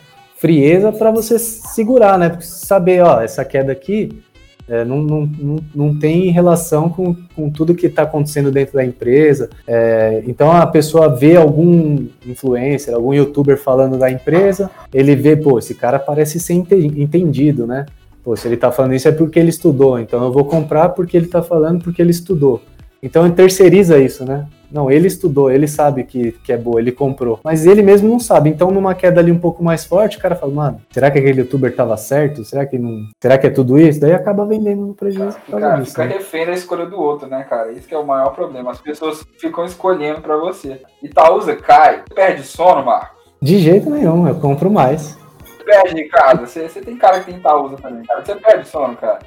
frieza pra você segurar, né? Saber, ó, essa queda aqui é, não, não, não, não tem relação com, com tudo que está acontecendo dentro da empresa. É, então a pessoa vê algum influencer, algum youtuber falando da empresa, ele vê, pô, esse cara parece ser ente- entendido, né? Pô, se ele tá falando isso é porque ele estudou, então eu vou comprar porque ele tá falando porque ele estudou. Então ele terceiriza isso, né? Não, ele estudou, ele sabe que, que é boa, ele comprou. Mas ele mesmo não sabe. Então, numa queda ali um pouco mais forte, o cara fala, mano, será que aquele youtuber tava certo? Será que não. Será que é tudo isso? Daí acaba vendendo no prejuízo causa Cara, disso. fica né? refém da escolha do outro, né, cara? Isso que é o maior problema. As pessoas ficam escolhendo pra você. Itaúsa cai. Perde sono, Marcos. De jeito nenhum, eu compro mais. Perde, Ricardo. Você, você tem cara que tem Itaúsa também, cara. Você perde sono, cara.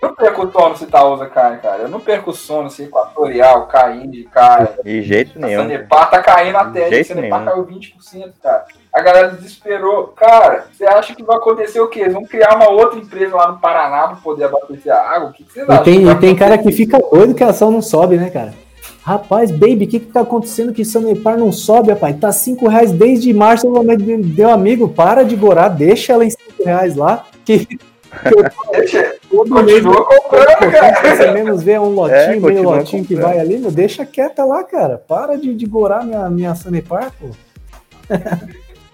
Eu não perco sono se Itaúsa cai, cara. Eu não perco sono se Equatorial cai, Indy cai. De jeito A nenhum. Sanepar tá caindo até, De a jeito Sanepar nenhum. caiu 20%, cara. A galera desesperou. Cara, você acha que vai acontecer o quê? Eles vão criar uma outra empresa lá no Paraná pra poder abastecer a água? O que, que vocês E acham? tem, e tem cara que fica doido que a ação não sobe, né, cara? Rapaz, baby, o que que tá acontecendo que Sanepar não sobe, rapaz? Tá 5 reais desde março, meu amigo, para de gorar, deixa ela em 5 reais lá, que, Deixa, todo continua comprando, cara. você menos vê um lotinho, É, meio lotinho que comprando. vai ali, meu, deixa quieta lá, cara. Para de, de gorar minha, minha Sanepar, pô.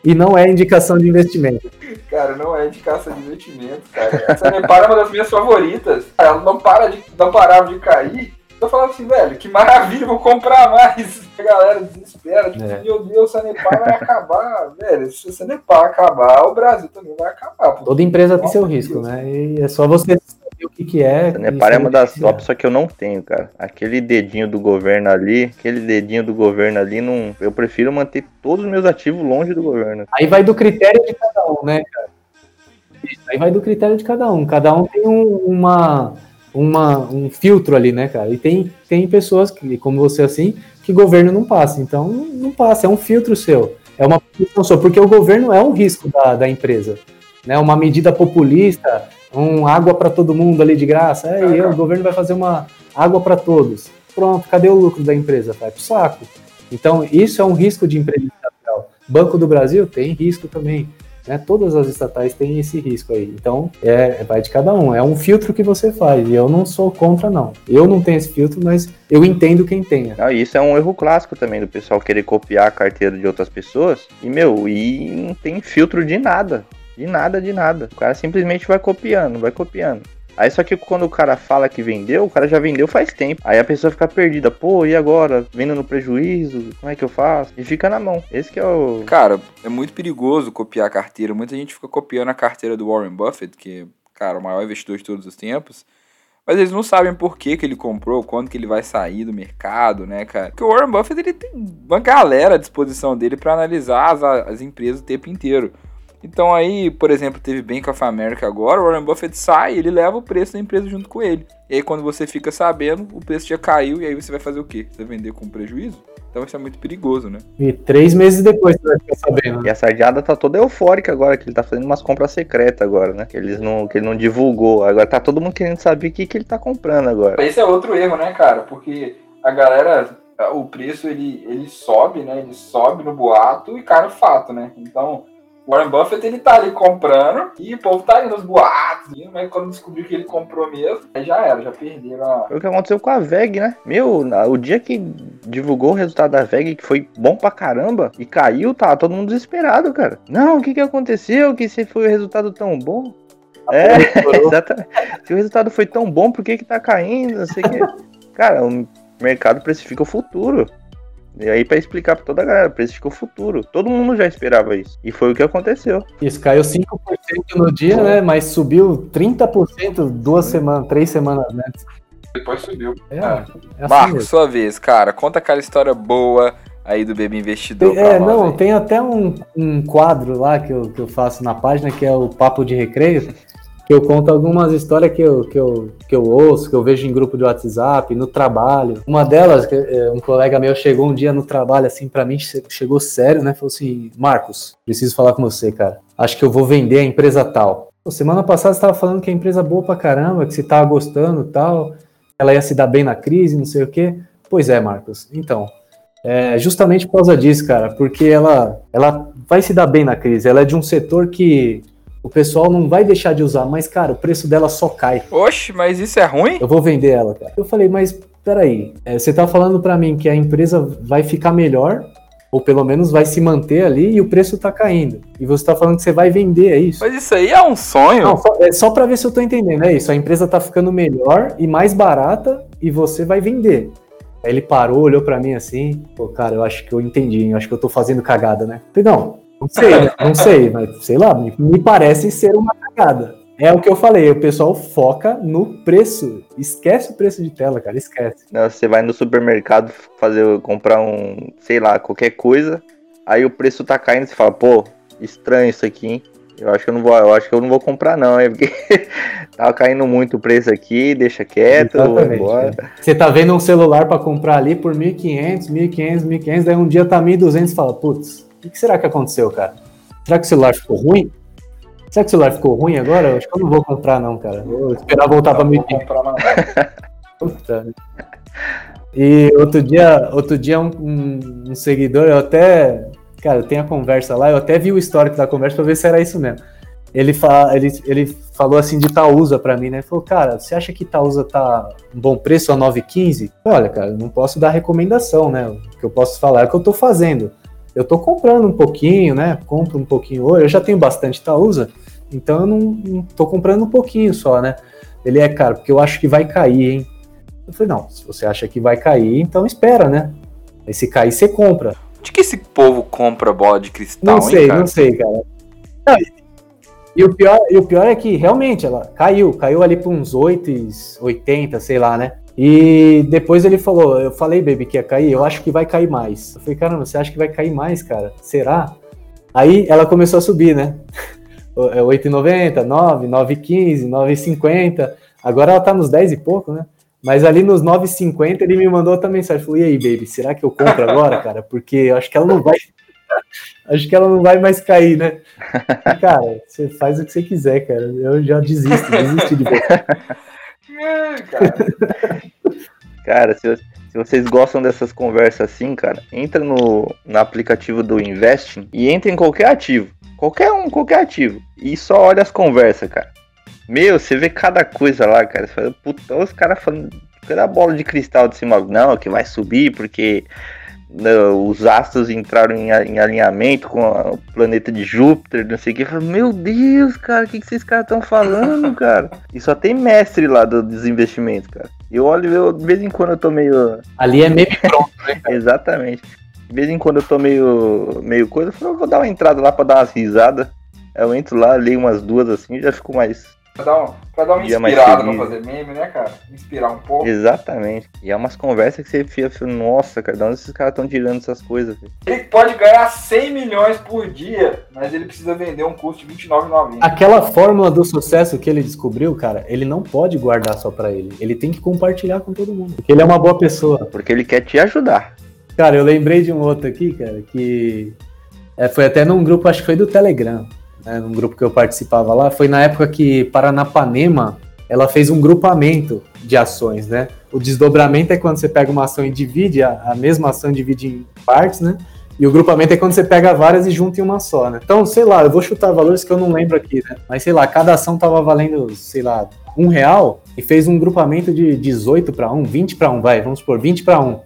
e não é indicação de investimento. Cara, não é indicação de investimento, cara. A Sanepar é uma das minhas favoritas. Ela não, para de, não parava de cair. Eu falava assim, velho, que maravilha, vou comprar mais. A galera desespera, tipo, É. meu Deus, Sanepar vai acabar, velho. Se a Sanepar acabar, o Brasil também vai acabar. Toda empresa tem seu Deus. risco, né? E é só você saber o que, que é. A e Nepar é uma o das que top, só que eu não tenho, cara. Aquele dedinho do governo ali, aquele dedinho do governo ali, não, eu prefiro manter todos os meus ativos longe do governo. Aí vai do critério de cada um, né, cara? Isso, Aí vai do critério de cada um. Cada um tem um, uma, uma, um filtro ali, né, cara? E tem, tem pessoas, que, como você assim, que governo não passa. Então, não, passa, é um filtro seu. É uma posição sua, porque o governo é um risco da, da empresa. Né? Uma medida populista, um água para todo mundo ali de graça. Aí o governo vai fazer uma água para todos. Pronto, cadê o lucro da empresa? Vai pro saco. Então, isso é um risco de empresa estatal. Banco do Brasil tem risco também. Né? Todas as estatais têm esse risco aí. Então, é, vai de cada um. É um filtro que você faz. E eu não sou contra, não. Eu não tenho esse filtro, mas eu entendo quem tenha. Ah, isso é um erro clássico também do pessoal querer copiar a carteira de outras pessoas. E, meu, e não tem filtro de nada. De nada, de nada. O cara simplesmente vai copiando, vai copiando. Aí só que quando o cara fala que vendeu, o cara já vendeu faz tempo. Aí a pessoa fica perdida. Pô, e agora? Vendo no prejuízo? Como é que eu faço? E fica na mão. Esse que é o. Cara, é muito perigoso copiar a carteira. Muita gente fica copiando a carteira do Warren Buffett, que, cara, o maior investidor de todos os tempos. Mas eles não sabem por que, que ele comprou, quando que ele vai sair do mercado, né, cara? Porque o Warren Buffett ele tem uma galera à disposição dele para analisar as, as empresas o tempo inteiro. Então aí, por exemplo, teve Bank of America agora, o Warren Buffett sai, ele leva o preço da empresa junto com ele. E aí quando você fica sabendo, o preço já caiu e aí você vai fazer o quê? Você vai vender com prejuízo? Então isso é muito perigoso, né? E três meses depois você vai ficar sabendo. né? E a sardiada tá toda eufórica agora, que ele tá fazendo umas compras secretas agora, né? Que, eles não, que ele não divulgou. Agora tá todo mundo querendo saber o que, que ele tá comprando agora. Esse é outro erro, né, cara? Porque a galera, o preço ele, ele sobe, né? Ele sobe no boato e cai no fato, né? Então, Warren Buffett ele tá ali comprando e o povo tá indo nos boatos, mas quando descobriu que ele comprou mesmo, aí já era, já perderam a. Foi o que aconteceu com a VEG, né? Meu, o dia que divulgou o resultado da VEG, que foi bom pra caramba, e caiu, tá todo mundo desesperado, cara. Não, o que que aconteceu? Que se foi o resultado tão bom? É, exatamente. Se o resultado foi tão bom, por que que tá caindo? Não sei o quê. Cara, o mercado precifica o futuro. E aí, pra explicar pra toda a galera, precifica o futuro. Todo mundo já esperava isso. E foi o que aconteceu. Isso caiu 5% no dia, né? Mas subiu 30% duas semanas, três semanas antes. Depois subiu. É, Ah. é assim Marcos, mesmo. sua vez, cara. Conta aquela história boa aí do bebê investidor. É, não, aí. tem até um, um quadro lá que eu, que eu faço na página, que é o Papo de Recreio, eu conto algumas histórias que eu, que eu, que eu ouço, que eu vejo em grupo de WhatsApp, no trabalho. Uma delas, é, um colega meu chegou um dia no trabalho, assim, pra mim, che- chegou sério, né? Falou assim, Marcos, preciso falar com você, cara. Acho que eu vou vender a empresa tal. Pô, semana passada você estava falando que a empresa é boa pra caramba, que você tava gostando tal, ela ia se dar bem na crise, não sei o quê. Pois é, Marcos. Então, é justamente por causa disso, cara, porque ela, ela vai se dar bem na crise. Ela é de um setor que o pessoal não vai deixar de usar, mas, cara, o preço dela só cai. Oxe, mas isso é ruim? Eu vou vender ela, cara. Eu falei, mas peraí, é, você tá falando pra mim que a empresa vai ficar melhor, ou pelo menos vai se manter ali, e o preço tá caindo. E você tá falando que você vai vender, é isso? Mas isso aí é um sonho. Não, só, é só pra ver se eu tô entendendo, é isso. A empresa tá ficando melhor e mais barata, e você vai vender. Aí ele parou, olhou pra mim assim, pô, cara, eu acho que eu entendi, eu acho que eu tô fazendo cagada, né? Falei, não, não sei, não sei, mas sei lá, me, parece ser uma cagada. É o que eu falei, o pessoal foca no preço. Esquece o preço de tela, cara, esquece. Né, Você vai no supermercado fazer comprar um, sei lá, qualquer coisa, aí o preço tá caindo, você fala, pô, estranho isso aqui, hein? Eu acho que eu não vou, eu acho que eu não vou comprar não, é porque tava caindo muito o preço aqui, deixa quieto, embora. é. Você tá vendo um celular pra comprar ali por 1.500, 1.500, 1.500, daí um dia tá 1.200 e fala, putz, o que será que aconteceu, cara? Será que o celular ficou ruim? Será que o celular ficou ruim agora? Eu acho que eu não vou comprar não, cara. Vou esperar voltar 1.500. comprar mais. Puta. E outro dia, outro dia um, um- um seguidor, eu até, cara, tem a conversa lá, eu até vi o histórico da conversa pra ver se era isso mesmo. Ele, ele, ele falou assim de Itaúsa pra mim, né? Ele falou, cara, você acha que Itaúsa tá um bom preço a 9,15? Olha, cara, eu não posso dar recomendação, né? O que eu posso falar é o que eu tô fazendo. Eu tô comprando um pouquinho, né? Compro um pouquinho hoje, eu já tenho bastante Itaúsa, então eu não, tô comprando um pouquinho só, né? Ele é, cara, porque eu acho que vai cair, hein? Eu falei, não, se você acha que vai cair, então espera, né? Aí se cair, você compra. Onde que esse povo compra bola de cristal, Não sei, hein, não sei, cara. Não, e, e o pior, e o pior é que realmente ela caiu, caiu ali para uns 8,80, sei lá, né? E depois ele falou, eu falei, baby, que ia cair, eu acho que vai cair mais. Eu falei, caramba, você acha que vai cair mais, cara? Será? Aí ela começou a subir, né? É 8,90, 9, 9,15, 9,50. Agora ela tá nos 10 e pouco, né? Mas ali nos 9,50 ele me mandou outra mensagem. Falou, e aí, baby, será que eu compro agora, cara? Porque eu acho que ela não vai. Acho que ela não vai mais cair, né? Cara, você faz o que você quiser, cara. Eu já desisto, desisti de você. Cara. Se, se vocês gostam dessas conversas assim, cara, entra no, no aplicativo do Investing e entra em qualquer ativo. Qualquer um, qualquer ativo. E só olha as conversas, cara. Meu, você vê cada coisa lá, cara. Você fala, puta, os caras falando. Cada bola de cristal de cima, não, que vai subir porque os astros entraram em, em alinhamento com a- o planeta de Júpiter, não sei o que. Eu falo, Meu Deus, cara, o que, que esses caras estão falando, cara? E só tem mestre lá do- dos investimentos, cara. Eu olho, eu, de vez em quando eu tô meio. Ali é meme pronto, né? Exatamente. De vez em quando eu tô meio, meio coisa, eu falo, eu vou dar uma entrada lá pra dar umas risadas. Eu entro lá, leio umas duas assim, já fico mais. Pra dar, um, pra dar uma Dia inspirada pra fazer meme, né, cara? Inspirar um pouco. Exatamente. E é umas conversas que você fica, nossa, cara, de onde esses caras estão tirando essas coisas? velho?" Ele pode ganhar 100 milhões por dia, mas ele precisa vender um custo de R$29,90. Aquela fórmula do sucesso que ele descobriu, cara, ele não pode guardar só pra ele. Ele tem que compartilhar com todo mundo. Porque ele é uma boa pessoa. Porque ele quer te ajudar. Cara, eu lembrei de um outro aqui, cara, que é, foi até num grupo, acho que foi do Telegram, né, num grupo que eu participava lá. Foi na época que Paranapanema, ela fez um grupamento de ações, né? O desdobramento é quando você pega uma ação e divide, a, a mesma ação divide em partes, né? E o grupamento é quando você pega várias e junta em uma só, né? Então, sei lá, eu vou chutar valores que eu não lembro aqui, né? Mas sei lá, cada ação tava valendo, sei lá, um real e fez um grupamento de 18 para 1, 20 para 1, vai, vamos por 20 para 1.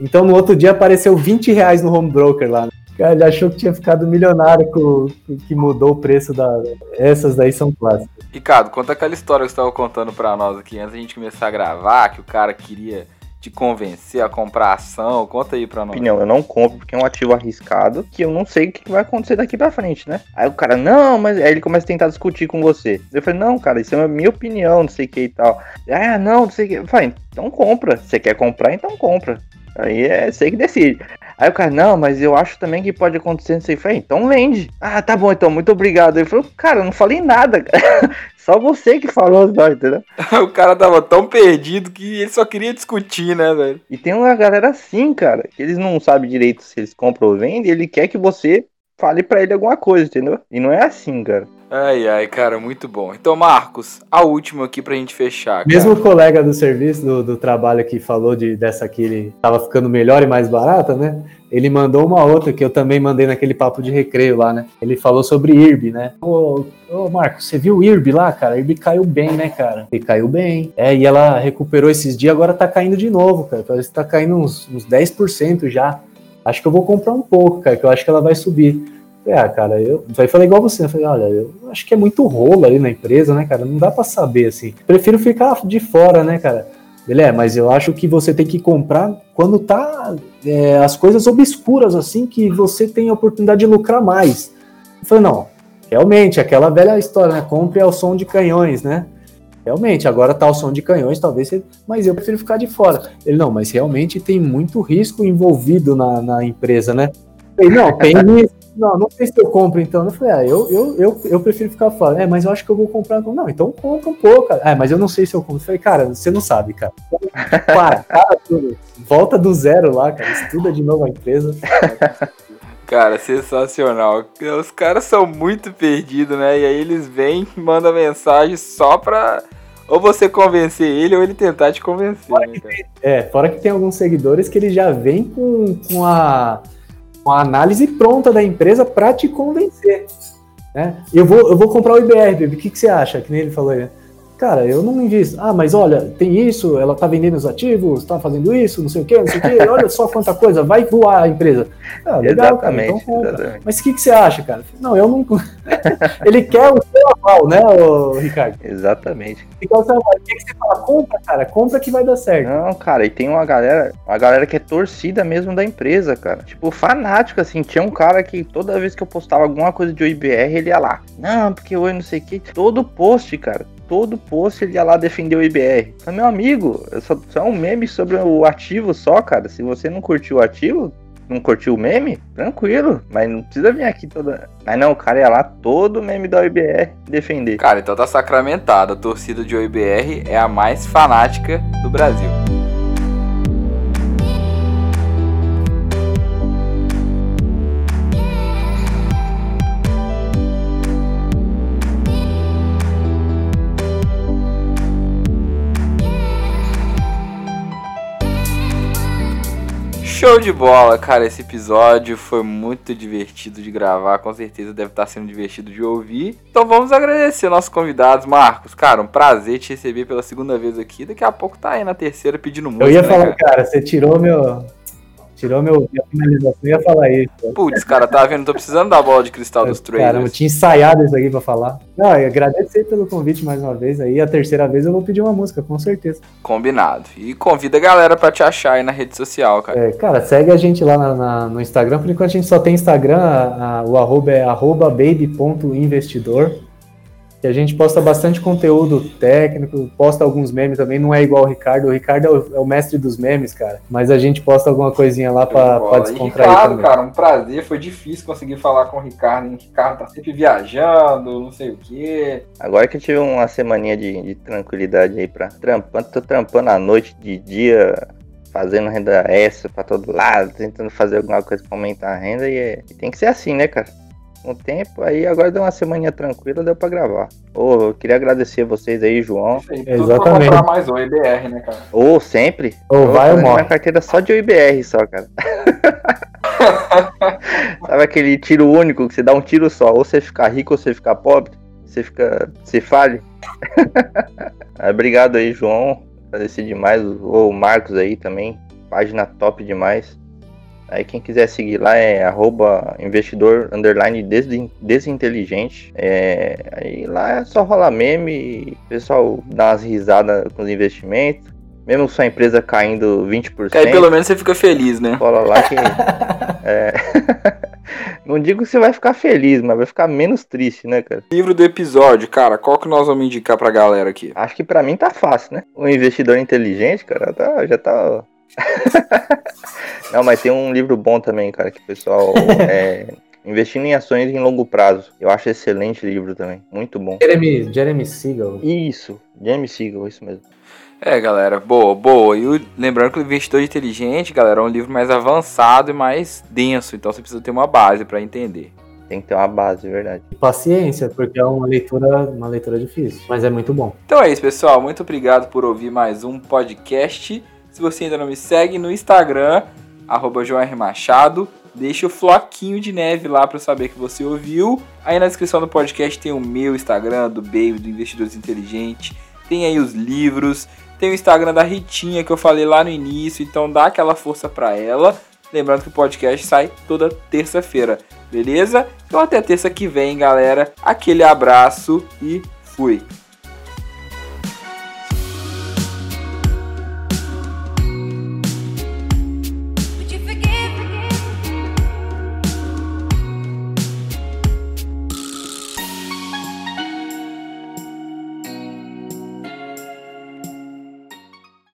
Então no outro dia apareceu 20 reais no home broker lá. Cara, ele achou que tinha ficado milionário com, que mudou o preço da. Essas daí são clássicas. Ricardo, conta aquela história que você estava contando para nós aqui antes da gente começar a gravar, que o cara queria te convencer a comprar ação? Conta aí pra nós. Opinião, eu não compro porque é um ativo arriscado que eu não sei o que vai acontecer daqui pra frente, né? Aí o cara, não, mas aí ele começa a tentar discutir com você. Eu falei, não, cara, isso é a minha opinião, não sei o que e tal. Ah, não, não sei o que. Eu falei, então compra. Você quer comprar, então compra. Aí é você que decide. Aí o cara, não, mas eu acho também que pode acontecer isso aí. Falei, então vende. Ah, tá bom, então, muito obrigado. Ele falou, cara, eu não falei nada, cara. Só você que falou, entendeu? o cara tava tão perdido que ele só queria discutir, né, velho? E tem uma galera assim, cara, que eles não sabem direito se eles compram ou vendem, ele quer que você fale para ele alguma coisa, entendeu? E não é assim, cara. Ai, ai, cara, muito bom. Então, Marcos, a última aqui pra gente fechar. Cara. Mesmo o colega do serviço, do, do, trabalho que falou de, dessa que ele tava ficando melhor e mais barata, né? Ele mandou uma outra que eu também mandei naquele papo de recreio lá, né? Ele falou sobre IRB, né? Ô, ô Marcos, você viu o IRB lá, cara? IRB caiu bem, né, cara? E caiu bem. É, e ela recuperou esses dias, agora tá caindo de novo, cara. Parece que tá caindo uns, uns 10% já. Acho que eu vou comprar um pouco, cara, que eu acho que ela vai subir. É, cara, eu aí falei igual você, eu falei, olha, eu acho que é muito rolo ali na empresa, né, cara? Não dá para saber assim. Prefiro ficar de fora, né, cara? Ele é, mas eu acho que você tem que comprar quando tá é, as coisas obscuras, assim, que você tem a oportunidade de lucrar mais. Eu falei, não, realmente, aquela velha história, né? Compre ao som de canhões, né? Realmente, agora tá o som de canhões, talvez você... Mas eu prefiro ficar de fora. Ele, não, mas realmente tem muito risco envolvido na, na empresa, né? Eu falei, não, tem risco não, não sei se eu compro então. Eu falei, ah, eu, eu, eu, eu prefiro ficar fora. É, mas eu acho que eu vou comprar. Não, então compra um pouco, cara. É, mas eu não sei se eu compro. Eu falei, cara, você não sabe, cara. Para, para tudo. Volta do zero lá, cara. Estuda de novo a empresa. Cara, sensacional. Os caras são muito perdidos, né? E aí eles vêm e mandam mensagem só pra ou você convencer ele ou ele tentar te convencer. Né, tem, é, fora que tem alguns seguidores que eles já vêm com, com a uma análise pronta da empresa para te convencer. Né? Eu, vou, eu vou comprar o IBR, baby. o que, que você acha? Que nem ele falou aí. Né? Cara, eu não invisto. Ah, mas olha, tem isso, ela tá vendendo os ativos, tá fazendo isso, não sei o que, não sei o que, olha só quanta coisa, vai voar a empresa. Ah, legal, cara, então compra. Exatamente. Mas o que, que você acha, cara? Não, eu não. Ele quer o seu aval, né, Ricardo? Exatamente. Então, o que, que você fala? Compra, cara, compra que vai dar certo. Não, cara, e tem uma galera, uma galera que é torcida mesmo da empresa, cara. Tipo, fanático, assim. Tinha um cara que toda vez que eu postava alguma coisa de OIBR, ele ia lá. Não, porque eu não sei o que. Todo post, cara todo post ele ia lá defender o IBR. Mas, meu amigo, só, só é um meme sobre o ativo só, cara. Se você não curtiu o ativo, não curtiu o meme, tranquilo. Mas não precisa vir aqui toda. Mas não, o cara ia lá todo meme da OIBR defender. Cara, então tá sacramentado. A torcida de OIBR é a mais fanática do Brasil. Show de bola, cara. Esse episódio foi muito divertido de gravar. Com certeza deve estar sendo divertido de ouvir. Então vamos agradecer nossos convidados. Marcos, cara, um prazer te receber pela segunda vez aqui. Daqui a pouco tá aí na terceira pedindo música. Eu ia né, falar, cara? cara, você tirou meu, Tirou meu, minha finalização e ia falar isso. Putz, cara, tá vendo? Tô precisando da bola de cristal dos traders. Cara, eu tinha ensaiado isso aqui pra falar. Não, eu agradecer pelo convite mais uma vez aí. A terceira vez eu vou pedir uma música, com certeza. Combinado. E convida a galera pra te achar aí na rede social, cara. É, cara, segue a gente lá na, na, no Instagram. Por enquanto a gente só tem Instagram. A, a, o arroba é arroba baby.investidor que a gente posta bastante conteúdo técnico, posta alguns memes também, não é igual o Ricardo, o Ricardo é o, é o mestre dos memes, cara, mas a gente posta alguma coisinha lá pra, pra descontrair Ricardo, também. cara, um prazer, foi difícil conseguir falar com o Ricardo, hein? o Ricardo tá sempre viajando, não sei o quê. Agora que eu tive uma semaninha de, de tranquilidade aí pra trampando, tô trampando à noite, de dia, fazendo renda extra pra todo lado, tentando fazer alguma coisa pra aumentar a renda e, é, e tem que ser assim, né, cara? Um tempo, aí agora deu uma semana tranquila, deu pra gravar. Ô, eu queria agradecer vocês aí, João. Exatamente. comprar mais o IBR, né, cara? Ô, sempre. Ô, vai ou morre. Minha carteira só de IBR só, cara. Sabe aquele tiro único que você dá um tiro só, ou você ficar rico ou você ficar pobre? Você fica. Você fale. Obrigado aí, João. Agradecer demais. O Marcos aí também. Página top demais. Aí quem quiser seguir lá é arroba investidor underline desinteligente. É, aí lá é só rolar meme, o pessoal dá umas risadas com os investimentos. Mesmo sua empresa caindo 20%. Aí pelo menos você fica feliz, né? Cola lá que. é... Não digo que você vai ficar feliz, mas vai ficar menos triste, né, cara? Livro do episódio, cara, qual que nós vamos indicar pra galera aqui? Acho que pra mim tá fácil, né? O investidor inteligente, cara, tá, já tá. Não, mas tem um livro bom também, cara, que o pessoal. É, Investindo em ações em longo prazo. Eu acho excelente livro também. Muito bom. Jeremy, Jeremy Siegel. Isso, Jeremy Siegel, isso mesmo. É, galera, boa, boa. E o, lembrando que o Investidor Inteligente, galera, é um livro mais avançado e mais denso, então você precisa ter uma base para entender. Tem que ter uma base, é verdade. E paciência, porque é uma leitura, uma leitura difícil, mas é muito bom. Então é isso, pessoal. Muito obrigado por ouvir mais um podcast. Se você ainda não me segue no Instagram, arroba Machado, deixa o floquinho de neve lá para saber que você ouviu. Aí na descrição do podcast tem o meu Instagram, do Baby, do Investidores Inteligentes. Tem aí os livros, tem o Instagram da Ritinha que eu falei lá no início, então dá aquela força para ela. Lembrando que o podcast sai toda terça-feira, beleza? Então até terça que vem, galera. Aquele abraço e fui.